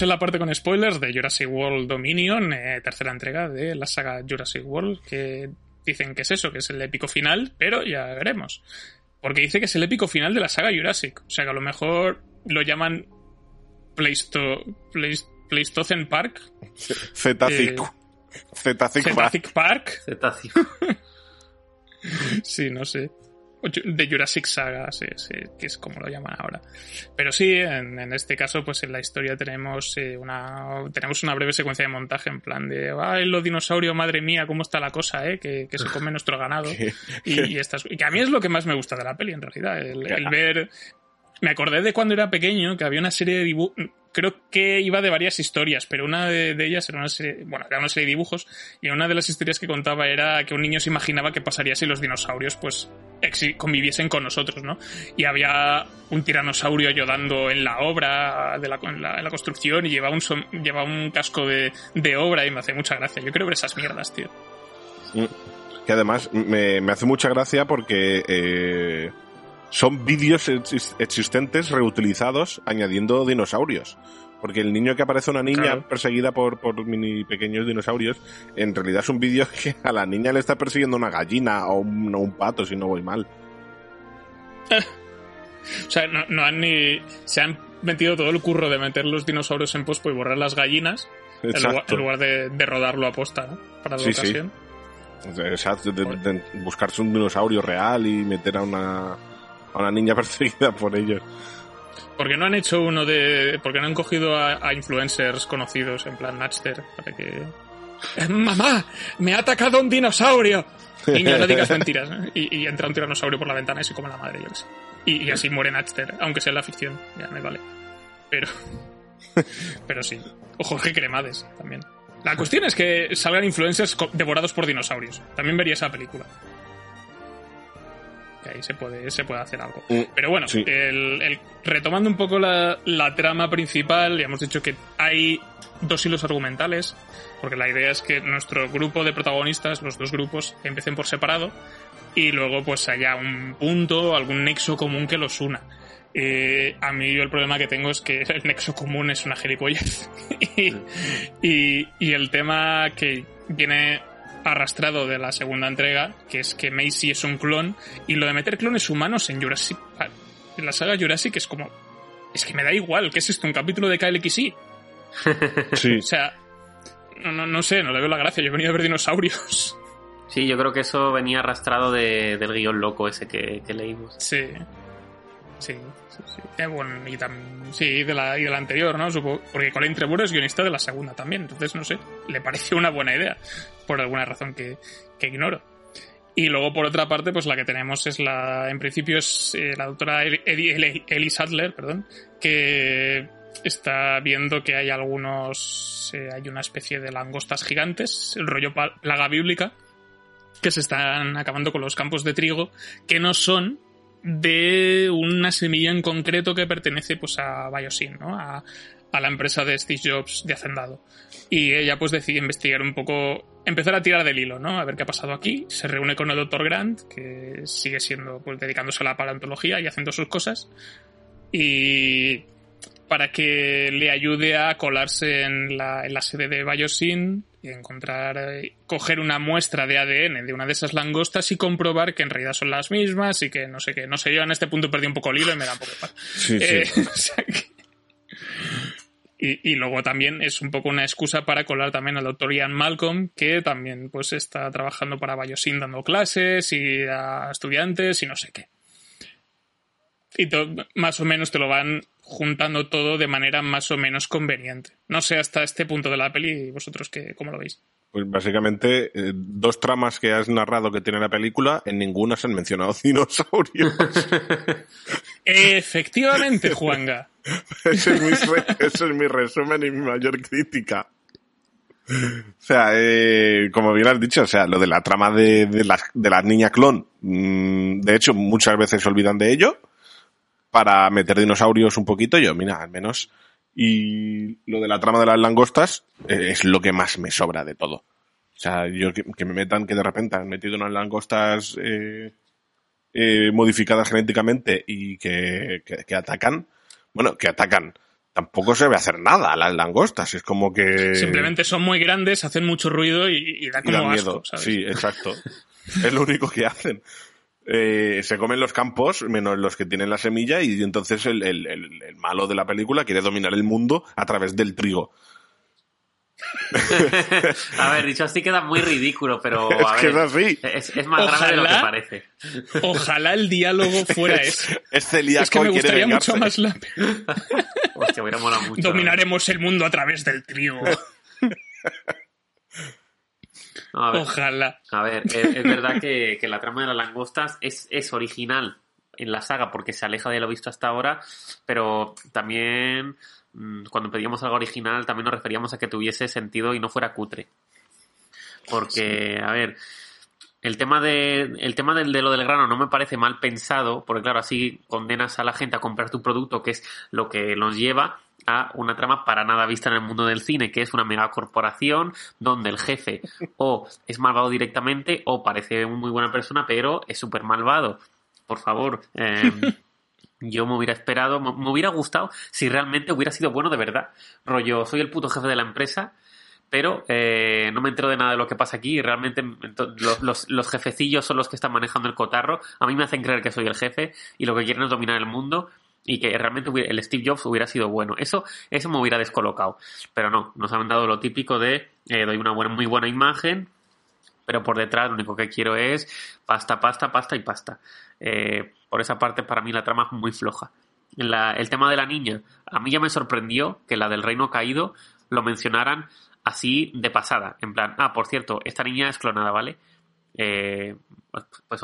Entramos en la parte con spoilers de Jurassic World Dominion, eh, tercera entrega de la saga Jurassic World, que dicen que es eso, que es el épico final, pero ya veremos. Porque dice que es el épico final de la saga Jurassic. O sea que a lo mejor lo llaman Pleisto, Pleist, Pleistocene Park. Zetacic. Eh, Park. Zetacic. sí, no sé de Jurassic Saga, sí, sí, que es como lo llaman ahora. Pero sí, en, en este caso, pues en la historia tenemos eh, una tenemos una breve secuencia de montaje en plan de ¡ay, los dinosaurios, madre mía, cómo está la cosa, eh! Que, que se come nuestro ganado. y, y, estas, y que a mí es lo que más me gusta de la peli, en realidad. El, el ver. Me acordé de cuando era pequeño que había una serie de dibujos creo que iba de varias historias, pero una de, ellas era una serie, bueno, era una serie de dibujos, y una de las historias que contaba era que un niño se imaginaba qué pasaría si los dinosaurios, pues, conviviesen con nosotros, ¿no? Y había un tiranosaurio ayudando en la obra, de la, en, la, construcción, y llevaba un, son, llevaba un casco de, de, obra, y me hace mucha gracia. Yo creo ver esas mierdas, tío. Que además me, me hace mucha gracia porque... Eh son vídeos existentes reutilizados añadiendo dinosaurios. Porque el niño que aparece una niña claro. perseguida por, por mini pequeños dinosaurios, en realidad es un vídeo que a la niña le está persiguiendo una gallina o un, un pato, si no voy mal. o sea, no, no, han ni. Se han metido todo el curro de meter los dinosaurios en pospo y borrar las gallinas, en lugar, en lugar, de, de rodarlo a posta, ¿no? Para la sí, ocasión. Sí. Exacto, de, de buscarse un dinosaurio real y meter a una a una niña perseguida por ellos. Porque no han hecho uno de. Porque no han cogido a, a influencers conocidos en plan Natcher para que. ¡Mamá! ¡Me ha atacado un dinosaurio! Niño, no digas mentiras. ¿eh? Y, y, entra un tiranosaurio por la ventana y se come la madre, yo qué sé. Y, y, así muere Natcher, aunque sea en la ficción. Ya me vale. Pero. Pero sí. O Jorge Cremades también. La cuestión es que salgan influencers devorados por dinosaurios. También vería esa película que ahí se puede, se puede hacer algo. Mm, Pero bueno, sí. el, el, retomando un poco la, la, trama principal, ya hemos dicho que hay dos hilos argumentales, porque la idea es que nuestro grupo de protagonistas, los dos grupos, empiecen por separado y luego pues haya un punto, algún nexo común que los una. Eh, a mí yo el problema que tengo es que el nexo común es una gilipollez. y, y, y el tema que viene arrastrado de la segunda entrega, que es que Macy es un clon, y lo de meter clones humanos en Jurassic en la saga Jurassic es como es que me da igual, ¿qué es esto? ¿Un capítulo de KLXI? Sí. o sea, no, no, no sé, no le veo la gracia, yo he venido a ver dinosaurios. Sí, yo creo que eso venía arrastrado de, del guion loco ese que, que leímos. Sí. Sí, sí. Eh, y también, sí, de la, y de la anterior, ¿no? Porque Colin Trevorrow es guionista de la segunda también, entonces no sé, le pareció una buena idea, por alguna razón que, que ignoro. Y luego, por otra parte, pues la que tenemos es la, en principio es eh, la doctora Ellie, Ellie Sadler, perdón, que está viendo que hay algunos, eh, hay una especie de langostas gigantes, el rollo plaga bíblica, que se están acabando con los campos de trigo, que no son de una semilla en concreto que pertenece pues a Biosyn, ¿no? A, a, la empresa de Steve Jobs de Hacendado. Y ella pues decide investigar un poco, empezar a tirar del hilo, ¿no? A ver qué ha pasado aquí. Se reúne con el Dr. Grant, que sigue siendo, pues dedicándose a la paleontología y haciendo sus cosas. Y, para que le ayude a colarse en la, en la sede de Biosyn y encontrar, eh, coger una muestra de ADN de una de esas langostas y comprobar que en realidad son las mismas y que no sé qué. No sé, yo en este punto perdí un poco el hilo y me da un poco de. Sí, sí. Eh, o sea que- y, y luego también es un poco una excusa para colar también al doctor Ian Malcolm, que también pues está trabajando para Biosyn dando clases y a estudiantes y no sé qué. Y to- más o menos te lo van juntando todo de manera más o menos conveniente. No sé hasta este punto de la peli, vosotros que, cómo lo veis. Pues básicamente, eh, dos tramas que has narrado que tiene la película, en ninguna se han mencionado dinosaurios. Efectivamente, Juanga. ese, es mi, re- ese es mi resumen y mi mayor crítica. O sea, eh, como bien has dicho, o sea, lo de la trama de, de, la, de la niña clon, mm, de hecho, muchas veces se olvidan de ello para meter dinosaurios un poquito, yo, mira, al menos. Y lo de la trama de las langostas eh, es lo que más me sobra de todo. O sea, yo que, que me metan que de repente han metido unas langostas eh, eh, modificadas genéticamente y que, que, que atacan. Bueno, que atacan. Tampoco se ve hacer nada a las langostas. Es como que. Simplemente son muy grandes, hacen mucho ruido y, y da y como asco, miedo. ¿sabes? Sí, exacto. es lo único que hacen. Eh, se comen los campos, menos los que tienen la semilla, y entonces el, el- el- el malo de la película quiere dominar el mundo a través del trigo. a ver, dicho así queda muy ridículo, pero Es a que ver, es así. es, es más grave de lo que Ojalá. parece. Ojalá el diálogo fuera ese. Es celíaco Es que me gustaría mucho más la... Hostia, hubiera molado mucho. Dominaremos el mundo a través del trigo. No, a ver, Ojalá. A ver, es, es verdad que, que la trama de las langostas es, es original en la saga porque se aleja de lo visto hasta ahora, pero también mm, cuando pedíamos algo original también nos referíamos a que tuviese sentido y no fuera cutre. Porque, a ver, el tema de el tema del, de lo del grano no me parece mal pensado, porque claro, así condenas a la gente a comprar tu producto, que es lo que nos lleva a una trama para nada vista en el mundo del cine, que es una megacorporación donde el jefe o es malvado directamente o parece muy buena persona, pero es súper malvado. Por favor, eh, yo me hubiera esperado, me, me hubiera gustado si realmente hubiera sido bueno de verdad. Rollo, soy el puto jefe de la empresa, pero eh, no me entero de nada de lo que pasa aquí y realmente los, los, los jefecillos son los que están manejando el cotarro. A mí me hacen creer que soy el jefe y lo que quieren es dominar el mundo y que realmente el Steve Jobs hubiera sido bueno. Eso, eso me hubiera descolocado. Pero no, nos han dado lo típico de eh, doy una buena, muy buena imagen, pero por detrás lo único que quiero es pasta, pasta, pasta y pasta. Eh, por esa parte, para mí la trama es muy floja. El tema de la niña, a mí ya me sorprendió que la del Reino Caído lo mencionaran así de pasada. En plan, ah, por cierto, esta niña es clonada, ¿vale? Eh, pues,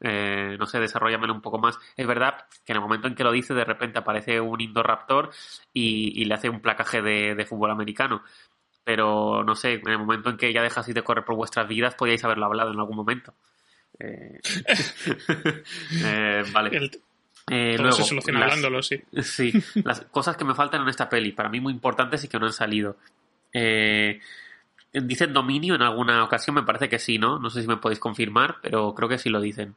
eh, no sé, desarrollamelo un poco más. Es verdad que en el momento en que lo dice, de repente aparece un Indoraptor y, y le hace un placaje de, de fútbol americano. Pero no sé, en el momento en que ya dejasteis de correr por vuestras vidas, podíais haberlo hablado en algún momento. Eh, eh, vale. El- todo luego, se soluciona las- hablándolo, sí. Sí, las cosas que me faltan en esta peli, para mí muy importantes y que no han salido. Eh, ¿Dicen dominio en alguna ocasión? Me parece que sí, ¿no? No sé si me podéis confirmar, pero creo que sí lo dicen.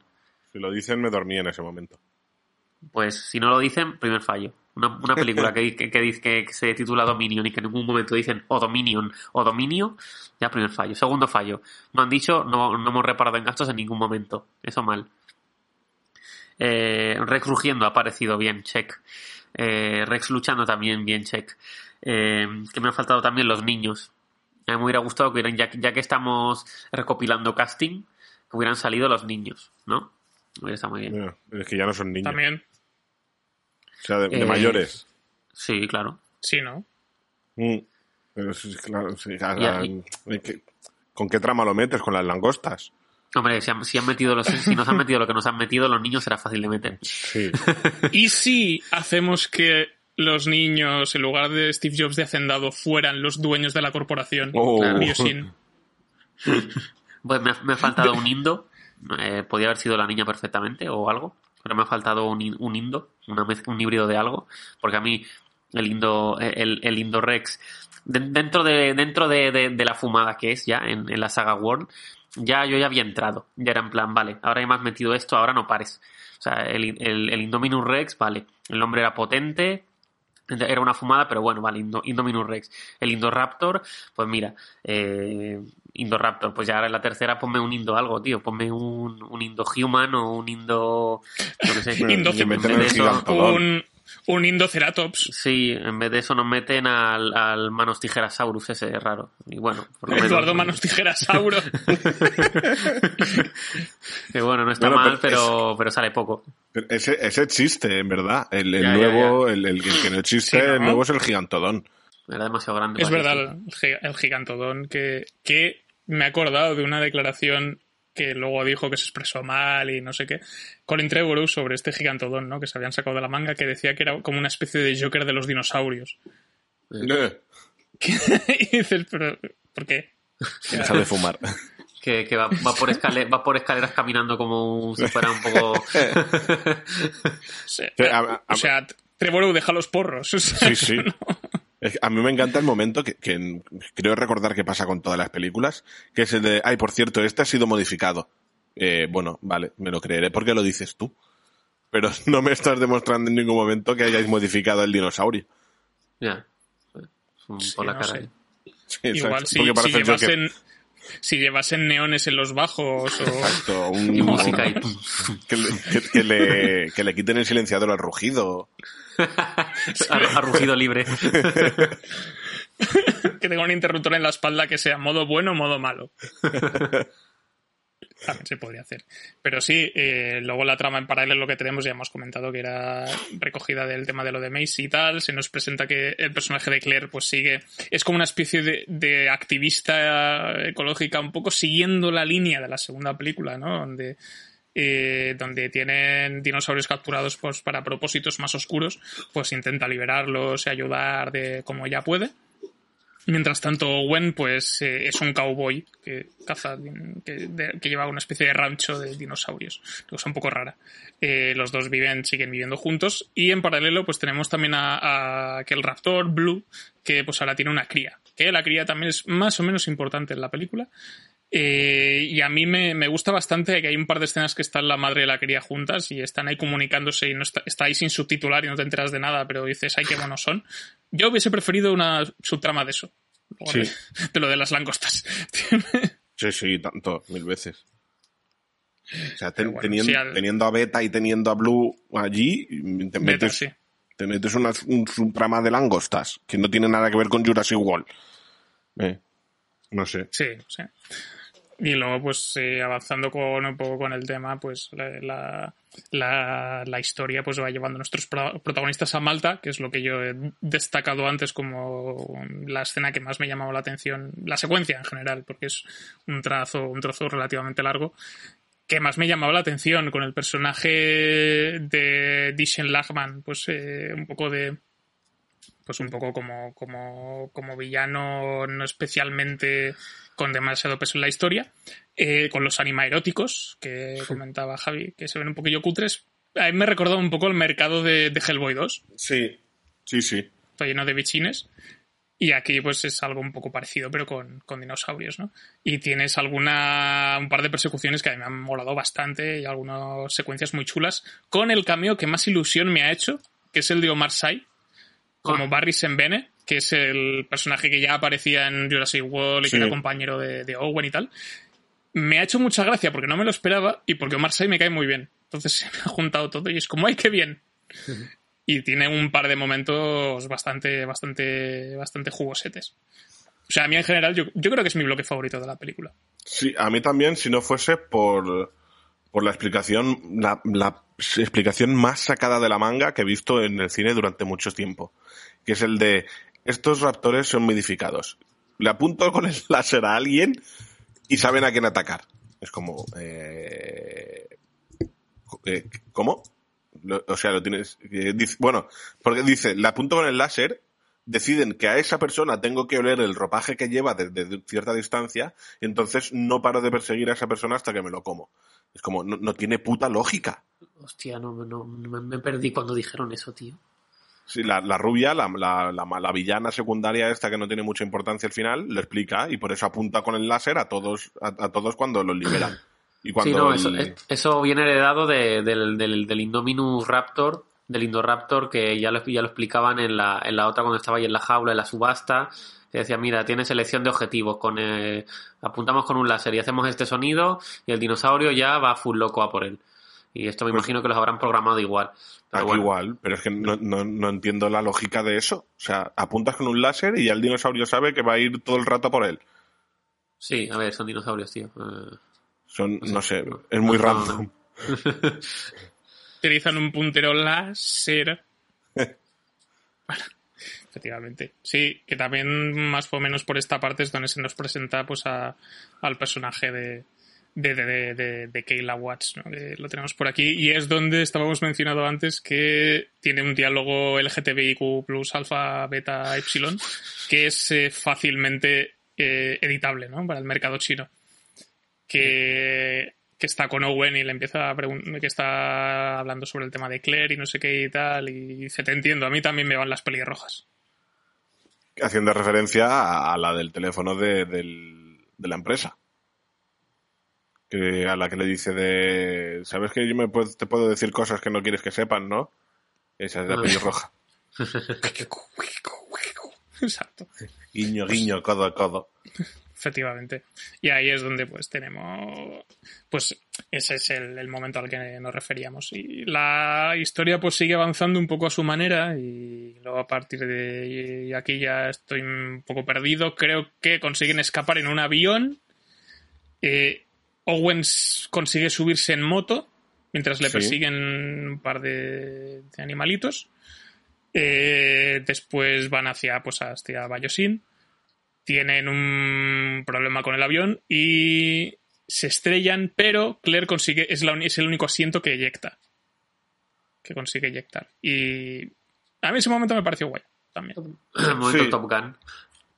Si lo dicen, me dormí en ese momento. Pues si no lo dicen, primer fallo. Una, una película que, que, que dice- que se titula Dominion y que en ningún momento dicen o Dominion o Dominio, ya primer fallo. Segundo fallo. No han dicho, no, no hemos reparado en gastos en ningún momento. Eso mal. Eh, Rex rugiendo ha aparecido bien, check. Eh, Rex luchando también, bien, check. Eh, que me han faltado también los niños. A mí me hubiera gustado que hubieran, ya, ya que estamos recopilando casting, que hubieran salido los niños, ¿no? Hubiera estado muy bien. Mira, es que ya no son niños. También. O sea, de, de Eh, mayores. Sí, claro. Sí, ¿no? Mm. Pero sí, claro, sí, a- Ya, a- y- ¿qué- ¿Con qué trama lo metes? ¿Con las langostas? Hombre, si han, si han metido los, si nos han metido lo que nos han metido, los niños será fácil de meter. Sí. ¿Y si hacemos que los niños, en lugar de Steve Jobs de Hacendado, fueran los dueños de la corporación? Oh. Claro. Pues me ha, me ha faltado un indo. Eh, podía haber sido la niña perfectamente o algo. Pero me ha faltado un, un indo, una mez- un híbrido de algo. Porque a mí el indo, el, el indo Rex, de- dentro de, dentro de, de- de la fumada que es ya en, en la saga World, ya yo ya había entrado. Ya era en plan, vale, ahora ya me has metido esto, ahora no pares. O sea, el, el, el Indominus Rex, vale. El hombre era potente, Era una fumada, pero bueno, vale, Indo- Indominus Rex. El Indoraptor, pues mira, eh, Indoraptor, pues ya ahora en la tercera ponme un Indo algo, tío. Ponme un, un Indo-Human o un Indo... Qué sé. Indo-. Un, un Indoceratops. Sí, en vez de eso nos meten al, al Manos Tijerasaurus ese raro. Y bueno, por lo menos- Eduardo Manos Tijerasauro. Que bueno, no está Bueno, mal, pero pero, pero sale poco. Pero Ese, ese existe, en verdad. El, el Ya, ya, nuevo, El, el que no existe, Sí, ¿no? el nuevo es el gigantodón. Era demasiado grande. Es verdad, el, el gigantodón, que, que me he acordado de una declaración que luego dijo que se expresó mal y no sé qué. Colin Trevorrow sobre este gigantodón, ¿no? Que se habían sacado de la manga, que decía que era como una especie de Joker de los dinosaurios. Eh, y dices, pero, ¿por qué? Deja de fumar. Que, que va, va por escale- va por escaleras caminando como si fuera un poco. O sea, o sea, Trevorrow deja los porros. o sea, Sí, sí. A mí me encanta el momento que, que creo recordar que pasa con todas las películas, que es el de, ay, por cierto, este ha sido modificado. Eh, bueno, vale, me lo creeré porque lo dices tú. Pero no me estás demostrando en ningún momento que hayáis modificado el dinosaurio. ya. Es un- Sí, por la no cara. sé. Sí, Igual si, si llevasen, si llevasen neones en los bajos o... Exacto, un- Y música y. que, le, que- que le, que le quiten el silenciador al rugido. Ha, rugido libre. que tenga un interruptor en la espalda que sea modo bueno o modo malo. También se podría hacer. Pero sí, eh, luego la trama en paralelo que tenemos, ya hemos comentado que era recogida del tema de lo de Macy y tal. Se nos presenta que el personaje de Claire pues sigue, es como una especie de, de activista ecológica, un poco siguiendo la línea de la segunda película, ¿no? Donde eh, donde tienen dinosaurios capturados pues, para propósitos más oscuros, pues intenta liberarlos y ayudar de como ella puede. Mientras tanto, Gwen, pues, eh, es un cowboy que caza, que, lleva una especie de rancho de dinosaurios, cosa un poco rara. Eh, los dos viven, siguen viviendo juntos, y en paralelo, pues tenemos también a, a que el raptor Blue, que pues ahora tiene una cría, que la cría también es más o menos importante en la película. Eh, y a mí me, me gusta bastante que hay un par de escenas que están la madre y la cría juntas y están ahí comunicándose y no está, está ahí sin subtitular y no te enteras de nada, pero dices, ay, qué buenos son. Yo hubiese preferido una subtrama de eso. Sí. De, de lo de las langostas. Sí, sí, tanto, mil veces. O sea, ten- Pero bueno, teniendo, sí, al- teniendo a Beta y teniendo a Blue allí, te Beta, metes, sí. te metes una, un subtrama de langostas que no tiene nada que ver con Jurassic World. Eh, no sé. Sí, sí. Y luego, pues, eh, avanzando con un poco con el tema, pues la, la, la- historia pues va llevando a nuestros pro- protagonistas a Malta, que es lo que yo he destacado antes como la escena que más me llamaba la atención, la secuencia en general, porque es un trazo, un trozo relativamente largo, que más me llamaba la atención con el personaje de Dishen Lachman, pues eh, un poco de pues un poco como, como, como villano no especialmente con demasiado peso en la historia, eh, con los animaeróticos que comentaba Javi, que se ven un poquillo cutres. A mí me recordó un poco el mercado de, de Hellboy 2, Sí, sí, sí. está lleno de bichines. Y aquí pues es algo un poco parecido, pero con, con dinosaurios, ¿no? Y tienes alguna, un par de persecuciones que a mí me han molado bastante y algunas secuencias muy chulas, con el cameo que más ilusión me ha hecho, que es el de Omar Sy, como Ah. Barry Sembene, que es el personaje que ya aparecía en Jurassic World y Sí. que era compañero de, de Owen y tal. Me ha hecho mucha gracia porque no me lo esperaba y porque Omar Sy me cae muy bien. Entonces se me ha juntado todo y es como, ¡ay, qué bien! Y tiene un par de momentos bastante, bastante, bastante jugosetes. O sea, a mí en general, yo, yo creo que es mi bloque favorito de la película. Sí, a mí también, si no fuese por, por la explicación, la, la explicación más sacada de la manga que he visto en el cine durante mucho tiempo. Que es el de, estos raptores son modificados. Le apunto con el láser a alguien y saben a quién atacar. Es como, eh, eh, ¿cómo? O sea, lo tienes, bueno, porque dice, le apunto con el láser, deciden que a esa persona tengo que oler el ropaje que lleva desde cierta distancia y entonces no paro de perseguir a esa persona hasta que me lo como. Es como, no, no tiene puta lógica. Hostia, no, no, me, perdí cuando dijeron eso, tío. Sí, la, la rubia, la, la, la, la villana secundaria esta que no tiene mucha importancia al final, lo explica y por eso apunta con el láser a todos, a, a todos cuando los liberan. Y cuando sí, no, eso, es- eso viene heredado de- del, del, del Indominus Raptor del Indoraptor que ya lo, ya lo explicaban en la, en la otra cuando estaba ahí en la jaula, en la subasta, que decía, mira, tiene selección de objetivos, con eh, apuntamos con un láser y hacemos este sonido y el dinosaurio ya va full loco a por él. Y esto me Pues- imagino que los habrán programado igual. Pero Aquí bueno, igual, pero es que no, no, no entiendo la lógica de eso. O sea, apuntas con un láser y ya el dinosaurio sabe que va a ir todo el rato por él. Sí, a ver, son dinosaurios, tío. Eh, Son, No sé, no sé, no. es muy No, no, random. Utilizan un puntero láser. efectivamente. Sí, que también más o menos por esta parte es donde se nos presenta pues a- al personaje de, de, de, de, de Kayla Watts, ¿no? Que lo tenemos por aquí y es donde estábamos mencionado antes que tiene un diálogo LGTBIQ plus alfa, beta, epsilon que es eh, fácilmente eh, editable para el mercado chino que, que está con Owen y le empieza a preguntar que está hablando sobre el tema de Claire y no sé qué y tal y dice te entiendo a mí también me van las pelirrojas Haciendo referencia a, a la del teléfono de, del- de la empresa. Que a la que le dice de... ¿Sabes que yo me puedo- te puedo decir cosas que no quieres que sepan, no? Esa es la Ah. pelirroja. exacto Guiño, guiño, codo a codo. Efectivamente. Y ahí es donde pues tenemos pues ese es el, el momento al que nos referíamos. Y la historia pues sigue avanzando un poco a su manera y luego a partir de aquí ya estoy un poco perdido. Creo que consiguen escapar en un avión. Eh, Owens consigue subirse en moto mientras le Sí. persiguen un par de, de animalitos. Eh, después van hacia pues hacia Bayosin tienen un problema con el avión y se estrellan, pero Claire consigue, es, la, uni- es el único asiento que eyecta. Que consigue eyectar. Y a mí ese momento me pareció guay también. momento Sí. Top Gun.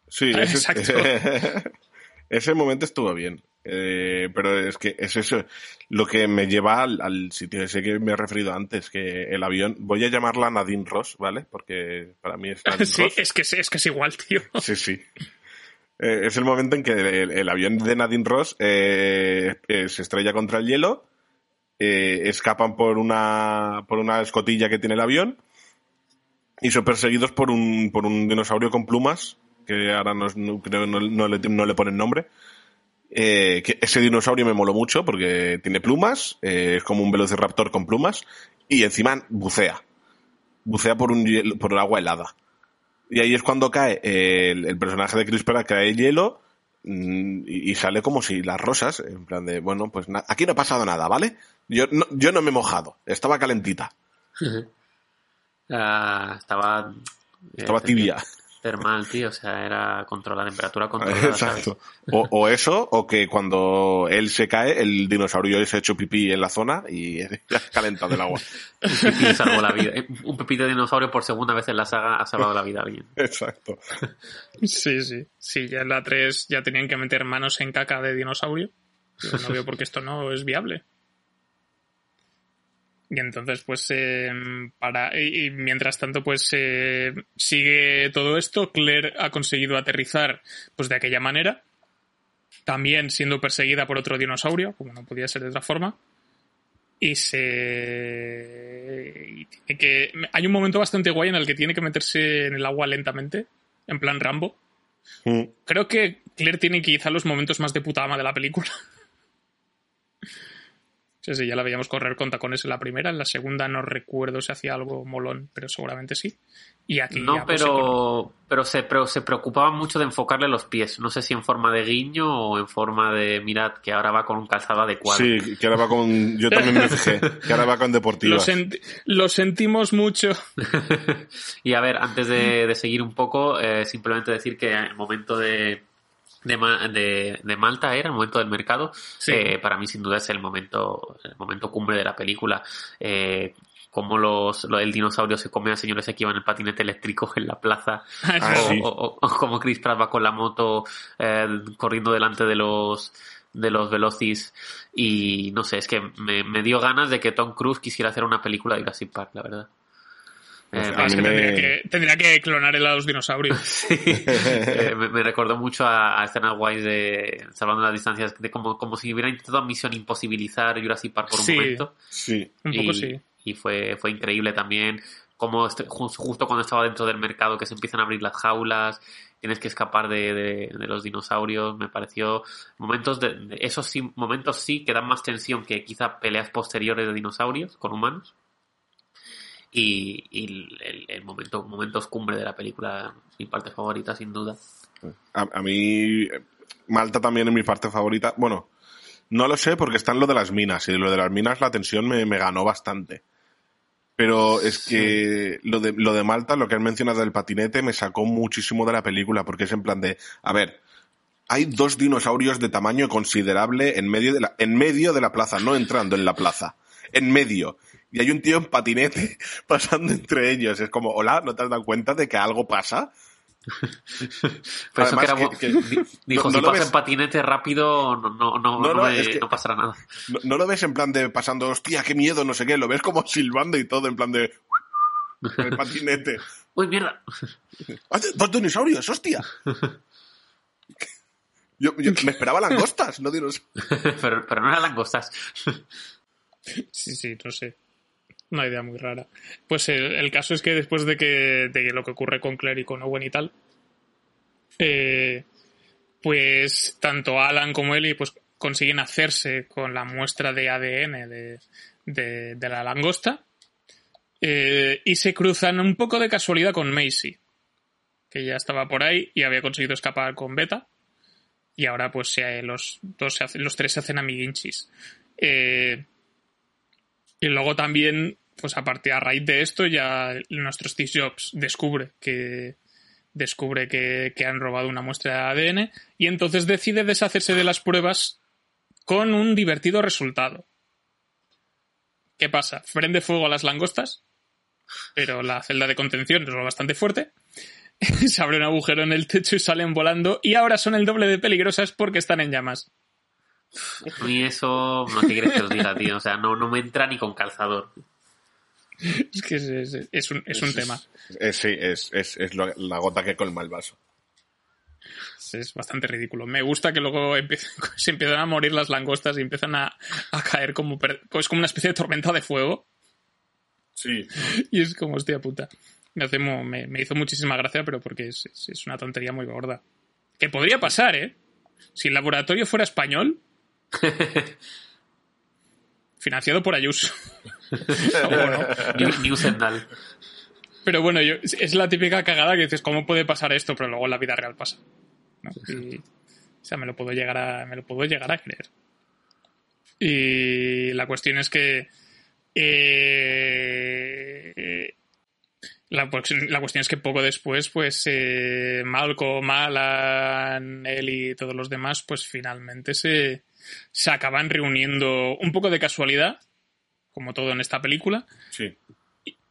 Sí, Ah, ese, exacto. ese momento estuvo bien. Eh, pero es que es eso lo que me lleva al, al sitio ese que me he referido antes, que el avión, voy a llamarla Nadine Ross, ¿vale? Porque para mí es Nadine Sí, Ross. es que, es que es igual, tío. Sí, sí. Eh, es el momento en que el, avión de Nadine Ross eh, eh, se estrella contra el hielo, escapan por una, por una escotilla que tiene el avión y son perseguidos por un, por un dinosaurio con plumas, que ahora no, creo no, no le, no le ponen nombre. Que ese dinosaurio me moló mucho porque tiene plumas, es como un velociraptor con plumas y encima bucea. Bucea por, un por agua helada. Y ahí es cuando cae eh, el, el personaje de Chris Pratt, cae hielo mm, y, y sale como si las rosas, en plan de, bueno, pues aquí no ha pasado nada, ¿vale? Yo no, yo no me he mojado, estaba calentita, Ah, estaba. estaba eh, tibia. Termal, tío. O sea, era controlar la temperatura. Exacto. O, o eso, o que cuando él se cae, el dinosaurio se ha hecho pipí en la zona y ya ha calentado el agua. Un pipí salvó la vida. Eh, Un pipí de dinosaurio por segunda vez en la saga ha salvado la vida a alguien. Exacto. Sí, sí. Sí, ya en la 3 ya tenían que meter manos en caca de dinosaurio. Yo no veo por qué esto no es viable. Y entonces, pues, eh, para. Y, y mientras tanto, pues, eh, sigue todo esto. Claire ha conseguido aterrizar, pues, de aquella manera. También siendo perseguida por otro dinosaurio, como no podía ser de otra forma. Y se. y tiene que. Hay un momento bastante guay en el que tiene que meterse en el agua lentamente. En plan Rambo. Mm. Creo que Claire tiene quizá los momentos más de puta ama de la película. Sí, sí, ya la veíamos correr con tacones en la primera. En la segunda no recuerdo si hacía algo molón, pero seguramente sí. Y aquí No, ya, pues, pero, pero se, pero se preocupaba mucho de enfocarle los pies. No sé si en forma de guiño o en forma de, mirad, que ahora va con un calzado adecuado. Sí, que ahora va con. Yo también me fijé, que ahora va con lo, senti- lo sentimos mucho. y a ver, antes de, de seguir un poco, eh, simplemente decir que el momento de, de, Ma- de- de Malta era el momento del mercado. Sí. Eh, para mí, sin duda, es el momento, el momento cumbre de la película. Eh, como los, lo- el dinosaurio se come a señores que iban en patinete eléctrico en la plaza. Ah, o, sí. o- o- o como Chris Pratt va con la moto eh, corriendo delante de los de los Velocis y no sé, es que me, me dio ganas de que Tom Cruise quisiera hacer una película de Jurassic Park, la verdad. Pues Eh, a Es mí que me- tendría, que, tendría que clonar el a los dinosaurios. Sí. Eh, me, me recordó mucho a, a escenas guays de Salvando las Distancias, de como, como si hubiera intentado misión imposibilizar Jurassic Park por un Sí. momento. Sí. Un poco y, sí. y fue, fue increíble también como este- ju- justo cuando estaba dentro del mercado que se empiezan a abrir las jaulas, tienes que escapar de, de- de los dinosaurios, me pareció momentos de, de- esos sí, momentos sí que dan más tensión que quizá peleas posteriores de dinosaurios con humanos. Y, y el, momento, momentos cumbre de la película, mi parte favorita sin duda. A, a mí, Malta también es mi parte favorita. Bueno, no lo sé porque está en lo de las minas. Y lo de las minas la tensión me, me ganó bastante. Pero es que lo de, lo de Malta, lo que has mencionado del patinete, me sacó muchísimo de la película. Porque es en plan de, a ver, hay dos dinosaurios de tamaño considerable en medio de la, en medio de la plaza, no entrando en la plaza. En medio. Y hay un tío en patinete pasando entre ellos. Es como, hola, ¿no te has dado cuenta de que algo pasa? Pero eso Además que era, que- dijo, no- no si lo pasa ves- en patinete rápido, no, no, no, No, no, no, me- es que- no pasará nada. No, no lo ves en plan de pasando, hostia, qué miedo, no sé qué. Lo ves como silbando y todo, en plan de. El patinete. Uy, mierda. ¡Ah, ¡Dos dinosaurios, hostia! Yo, yo me esperaba langostas, no dinosaurios. pero, pero no eran langostas. Sí, sí, no sé. Una idea muy rara. Pues el, caso es que después de que, de lo que ocurre con Claire y con Owen y tal, eh, pues tanto Alan como Ellie pues consiguen hacerse con la muestra de ADN de, de- la langosta eh, y se cruzan un poco de casualidad con Macy, que ya estaba por ahí y había conseguido escapar con Beta y ahora pues los dos se los tres se hacen amiguinchis. Eh, y luego también, pues a partir a raíz de esto, ya nuestro Steve Jobs descubre que descubre que, que han robado una muestra de ADN y entonces decide deshacerse de las pruebas con un divertido resultado. ¿Qué pasa? Prende fuego a las langostas, pero la celda de contención es bastante fuerte. Se abre un agujero en el techo y salen volando y ahora son el doble de peligrosas porque están en llamas. A mí eso, no te quieres que os diga, tío. O sea, no, no me entra ni con calzador. Es que es, es- es un, es un tema. Es- sí, es, es, es lo- la gota que colma el vaso. Es- Es bastante ridículo. Me gusta que luego empiecen- se empiezan a morir las langostas y empiezan a, a caer como, es como una especie de tormenta de fuego. Sí. Y es como, hostia puta. Me, hace me, me hizo muchísima gracia, pero porque es, es- es una tontería muy gorda. Que podría pasar, ¿eh? Si el laboratorio fuera español. financiado por Ayuso. New- New Sendal. Pero bueno, yo, es- la típica cagada que dices, ¿cómo puede pasar esto? Pero luego en la vida real pasa. ¿no? Y, o sea, me lo puedo llegar a, me lo puedo llegar a creer. Y la cuestión es que eh, la, cuestión- la cuestión es que poco después, pues eh, Malcolm, Alan, él y todos los demás, pues finalmente se, se acaban reuniendo un poco de casualidad, como todo en esta película, Sí.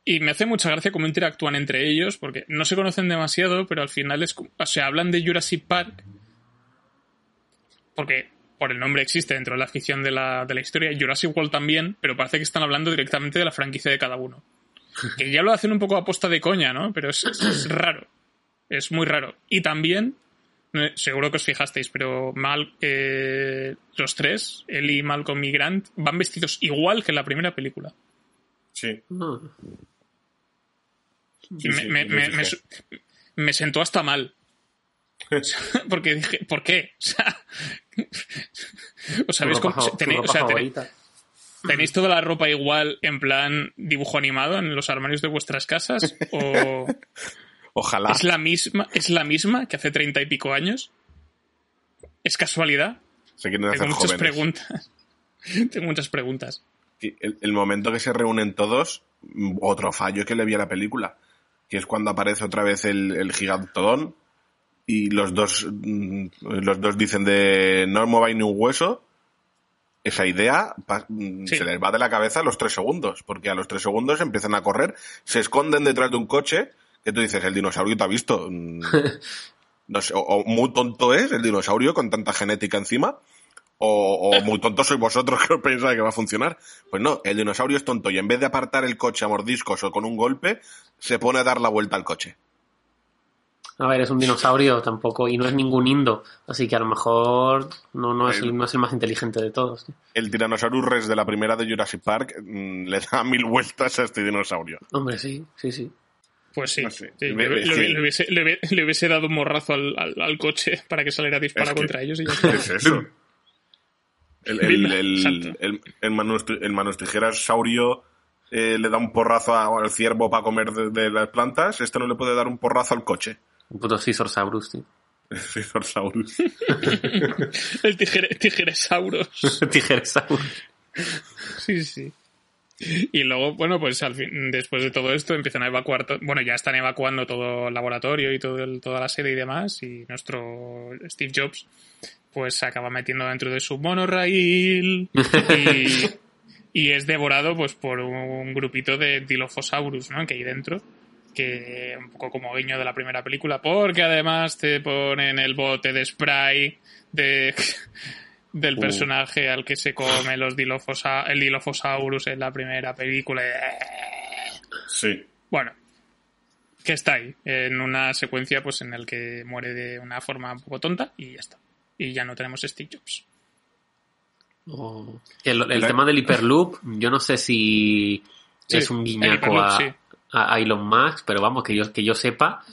y me hace mucha gracia cómo interactúan entre ellos, porque no se conocen demasiado, pero al final es, o sea, hablan de Jurassic Park, porque por el nombre existe dentro de la ficción de la, de la historia, Jurassic World también, pero parece que están hablando directamente de la franquicia de cada uno. Que ya lo hacen un poco a posta de coña, ¿no? Pero es, es raro. Es muy raro. Y también, seguro que os fijasteis, pero Mal, eh, los tres, Ellie, Malcolm y Grant, van vestidos igual que en la primera película. Sí. Ah. Sí, me, sí, me- me sentó hasta mal. Porque dije, ¿por qué? O sea, ¿os sabéis cómo- tenéis, o sea, tenéis, tenéis toda la ropa igual en plan dibujo animado en los armarios de vuestras casas? ¿O Ojalá. es la misma, es la misma que hace treinta y pico años? ¿Es casualidad? Se quieren hacer Tengo muchas jóvenes. preguntas. Tengo muchas preguntas. El, el momento que se reúnen todos, otro fallo que le vi a la película, que es cuando aparece otra vez el, el gigantodón y los dos, mm, los dos dicen de no mováis ni un hueso. Esa idea mm, Sí. se les va de la cabeza a los tres segundos, porque a los tres segundos empiezan a correr, se esconden detrás de un coche, que tú dices, el dinosaurio te ha visto. No sé, o, o muy tonto es el dinosaurio con tanta genética encima, o, o muy tontos sois vosotros que pensáis que va a funcionar. Pues no, el dinosaurio es tonto y en vez de apartar el coche a mordiscos o con un golpe, se pone a dar la vuelta al coche. A ver, es un dinosaurio tampoco, y no es ningún indo, así que a lo mejor no, no, es, el, no es el más inteligente de todos. El Tyrannosaurus Rex de la primera de Jurassic Park mm, le da mil vueltas a este dinosaurio. Hombre, sí, sí, sí. Pues sí, No sé. sí, Me- le, hubiese, le dado un morrazo al, al- al coche para que saliera a disparar Es que- contra ellos y ya está. ¿Qué es eso? El, el, el, Exacto. el, el manos, el manos tijeras saurio eh, le da un porrazo a- al ciervo para comer de, de las plantas. Este no le puede dar un porrazo al coche. Un puto Scissorsaurus, tío. Tyrannosaurus. El tijere, tijeresauros. Tijeresaurus. Sí, sí. Y luego, bueno, pues al fin, después de todo esto empiezan a evacuar, bueno, ya están evacuando todo el laboratorio y todo el- toda la sede y demás, y nuestro Steve Jobs pues se acaba metiendo dentro de su monorail y, y es devorado pues por un grupito de Dilophosaurus, ¿no? Que hay dentro, que un poco como guiño de la primera película, porque además te ponen el bote de spray de del Uh. personaje al que se come los el Dilophosaurus en la primera película. Sí. Bueno, que está ahí, en una secuencia pues en el que muere de una forma un poco tonta y ya está. Y ya no tenemos Steve Jobs. O- El, el La- tema del Hyperloop, yo no sé si Sí, es un guiñaco a, sí. a Elon Musk, pero vamos, que yo, que yo sepa,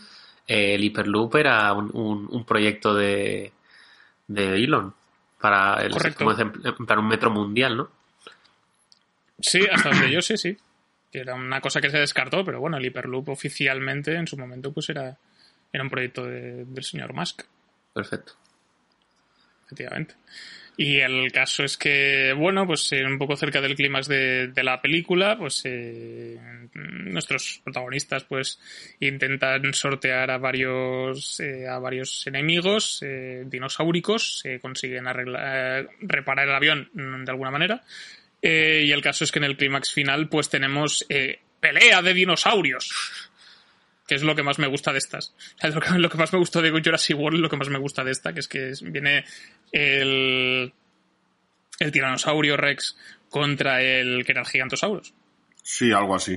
eh, el Hyperloop era un, un- un proyecto de, de Elon para, el, Correcto. para un metro mundial, ¿no? Sí, hasta donde yo sé, sí. Que era una cosa que se descartó, pero bueno, el Hyperloop oficialmente en su momento pues era, era un proyecto de- del señor Musk. Perfecto. efectivamente. Y el caso es que, bueno, pues eh, un poco cerca del clímax de, de la película, pues eh, nuestros protagonistas pues intentan sortear a varios eh, a varios enemigos eh, dinosauricos, se consiguen arreglar, eh, reparar el avión mm, de alguna manera. Eh, y el caso es que en el clímax final pues tenemos eh, pelea de dinosaurios que es lo que más me gusta de estas. O sea, lo, que, lo que más me gustó de Jurassic World, lo que más me gusta de esta, que es que es- viene el, el tiranosaurio Rex contra el que era el Gigantosaurus. Sí, algo así.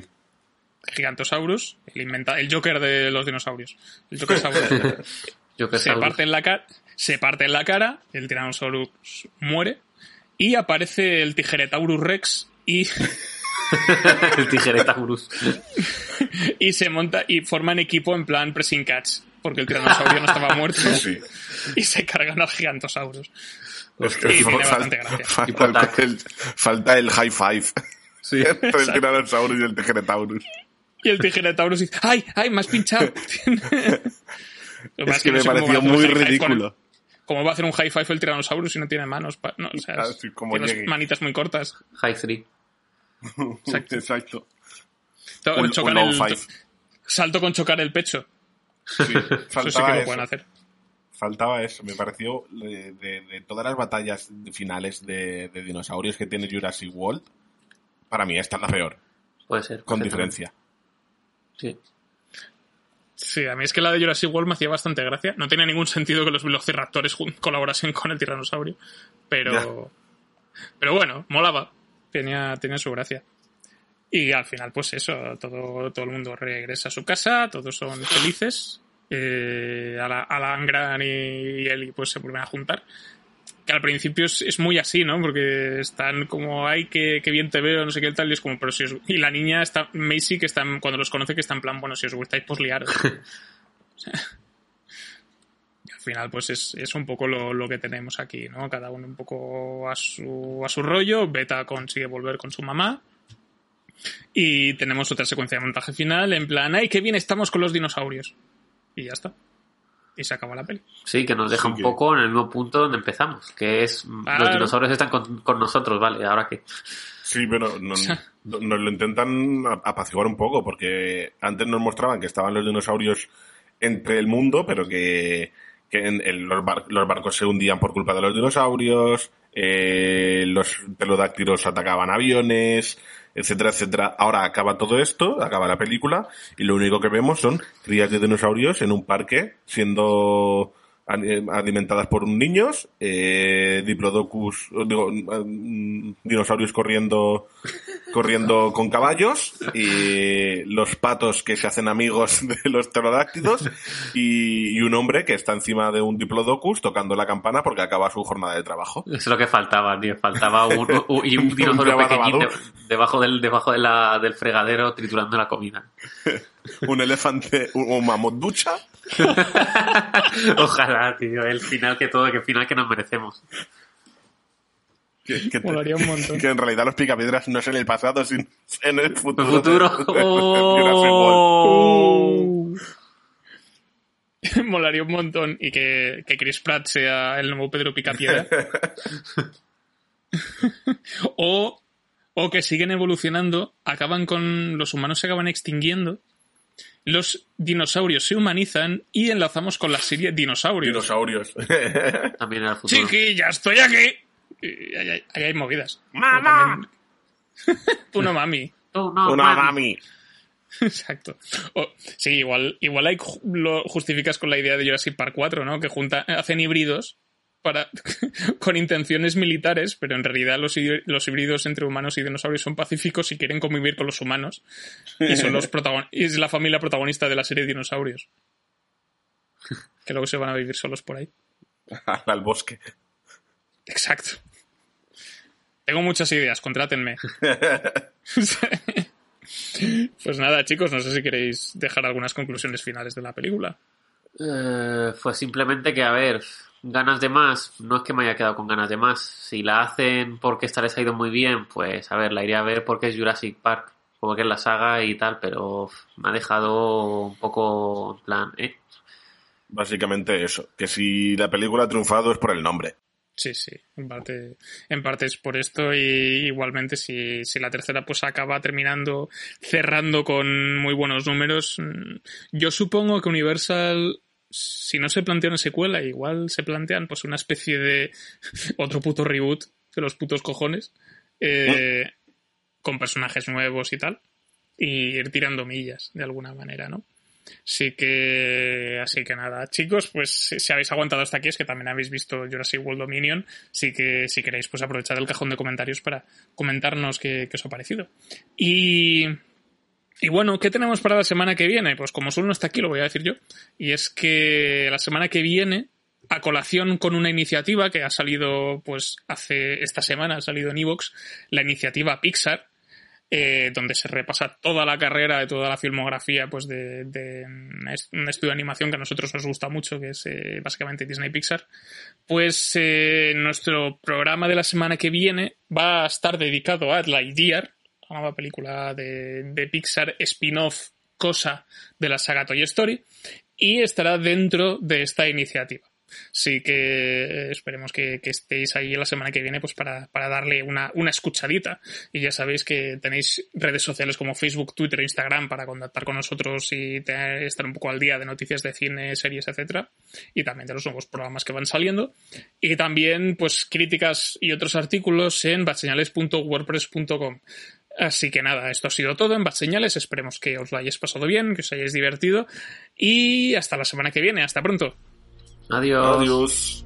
Gigantosaurus, el, inventa, el Joker de los dinosaurios. El Joker se parte en la cara, se parte en la cara, el Tyrannosaurus muere y aparece el Tijeretaurus Rex y el Tijeretaurus. y se monta y forman equipo en plan pressing catch, porque el tiranosaurio no estaba muerto Sí. y se cargan al gigantosaurus. Es que Y tiene bastante gracia. falta, el, el- falta el high five. Sí. Entre el Tyrannosaurus y el Tijeretaurus. Y el tijeretaurus dice, ¡ay, ay, me has pinchado! Lo Es que me no sé cómo pareció va a hacer un muy high five con- ridículo. ¿Cómo va a hacer un high five el tiranosaurus si no tiene manos? no, o sea, Ah, es- sí, como tiene manitas muy cortas. High 3. Exacto. Exacto. To- Un- chocar un el- five. salto con chocar el pecho. Sí, Eso sí faltaba que lo eso. pueden hacer. Faltaba eso. Me pareció de, de- de todas las batallas finales de, de dinosaurios que tiene Jurassic World, para mí esta es la peor, Puede ser. con diferencia. Sí. Sí, a mí es que la de Jurassic World me hacía bastante gracia. No tenía ningún sentido que los velociraptores colaborasen con el tiranosaurio. Pero. Pero bueno, molaba. Tenía, tenía su gracia. Y al final, pues eso, todo, todo el mundo regresa a su casa, todos son felices. Eh, Ala- Alan Grant y Ellie pues se vuelven a juntar. Que al principio es, es muy así, ¿no? Porque están como, ay, que, que bien te veo, no sé qué tal, y es como, pero si os... Y la niña está, Macy, que está, en- cuando los conoce, que está en plan, bueno, si os gustáis, pues liaros. O sea, final, pues es, es un poco lo, lo que tenemos aquí, ¿no? Cada uno un poco a su, a su rollo. Beta consigue volver con su mamá. Y tenemos otra secuencia de montaje final en plan, ay, qué bien estamos con los dinosaurios. Y ya está. Y se acaba la peli. Sí, que nos deja Sí un que- poco en el mismo punto donde empezamos, que es Claro. los dinosaurios están con, con nosotros, vale, ahora que Sí, pero no- no- nos lo intentan ap- apaciguar un poco, porque antes nos mostraban que estaban los dinosaurios entre el mundo, pero que, que en- en los, bar- los barcos se hundían por culpa de los dinosaurios, eh, los pterodáctilos atacaban aviones, etcétera, etcétera. Ahora acaba todo esto, acaba la película, y lo único que vemos son crías de dinosaurios en un parque siendo alimentadas por un niños, eh, diplodocus, digo, mm, dinosaurios corriendo, corriendo con caballos, y los patos que se hacen amigos de los pterodáctilos, y, y un hombre que está encima de un diplodocus tocando la campana porque acaba su jornada de trabajo. Eso es lo que faltaba, tío. Faltaba un, un- y un dinosaurio Un pequeñito debajo del, debajo de la, del fregadero triturando la comida. Un elefante, un, un mamut ducha, Ojalá, tío. El final que todo, que el final que nos merecemos. que, que- Molaría un montón. que en realidad los picapiedras no es en el pasado, sino en el futuro. El. Oh. Molaría un montón. Y que, que Chris Pratt sea el nuevo Pedro Picapiedra. o, o que siguen evolucionando, acaban con. Los humanos se acaban extinguiendo. Los dinosaurios se humanizan y enlazamos con la serie Dinosaurios. Dinosaurios. También el futuro. Chiqui, ya estoy aquí. Y ahí hay, ahí hay movidas. ¡Mamá! Tú no, mami. Tú no, Una mami. mami. Exacto. O- sí, igual, igual hay, lo justificas con la idea de Jurassic Park 4, ¿no? Que junta, hacen híbridos para, con intenciones militares, pero en realidad los, los híbridos entre humanos y dinosaurios son pacíficos y quieren convivir con los humanos. Y son los protagon- y es la familia protagonista de la serie Dinosaurios. Que luego se van a vivir solos por ahí. Al bosque. Exacto. Tengo muchas ideas, contrátenme. pues nada, chicos, no sé si queréis dejar algunas conclusiones finales de la película. Eh, pues simplemente que, a ver, ganas de más, no es que me haya quedado con ganas de más. Si la hacen porque esta les ha ido muy bien, pues a ver, la iré a ver porque es Jurassic Park, como que es la saga y tal, pero me ha dejado un poco en plan, ¿eh? Básicamente eso. Que si la película ha triunfado es por el nombre. Sí, sí, en parte, en parte es por esto y igualmente si, si la tercera pues acaba terminando cerrando con muy buenos números, mm, yo supongo que Universal si no se plantea una secuela, igual se plantean pues una especie de otro puto reboot de los putos cojones eh, con personajes nuevos y tal y ir tirando millas de alguna manera, ¿no? Así que, así que nada, chicos, pues si habéis aguantado hasta aquí es que también habéis visto Jurassic World Dominion, así que si queréis pues aprovechar el cajón de comentarios para comentarnos qué, qué os ha parecido. Y, y bueno, ¿qué tenemos para la semana que viene? Pues como solo no está aquí, lo voy a decir yo, y es que la semana que viene, a colación con una iniciativa que ha salido pues hace esta semana, ha salido en Evox, la iniciativa Pixar, eh, donde se repasa toda la carrera de toda la filmografía pues de, de un estudio de animación que a nosotros nos gusta mucho, que es eh, básicamente Disney Pixar, pues eh, nuestro programa de la semana que viene va a estar dedicado a Lightyear, la nueva película de, Pixar spin-off cosa de la saga Toy Story, y estará dentro de esta iniciativa. Así que esperemos que, que estéis ahí la semana que viene pues para, para darle una, una escuchadita. Y ya sabéis que tenéis redes sociales como Facebook, Twitter e Instagram para contactar con nosotros y estar un poco al día de noticias de cine, series, etcétera. Y también de los nuevos programas que van saliendo. Y también pues críticas y otros artículos en batseñales.wordpress.com. Así que nada, esto ha sido todo en Bad Señales. Esperemos que os lo hayáis pasado bien, que os hayáis divertido. Y hasta la semana que viene. Hasta pronto. Adiós. Adiós.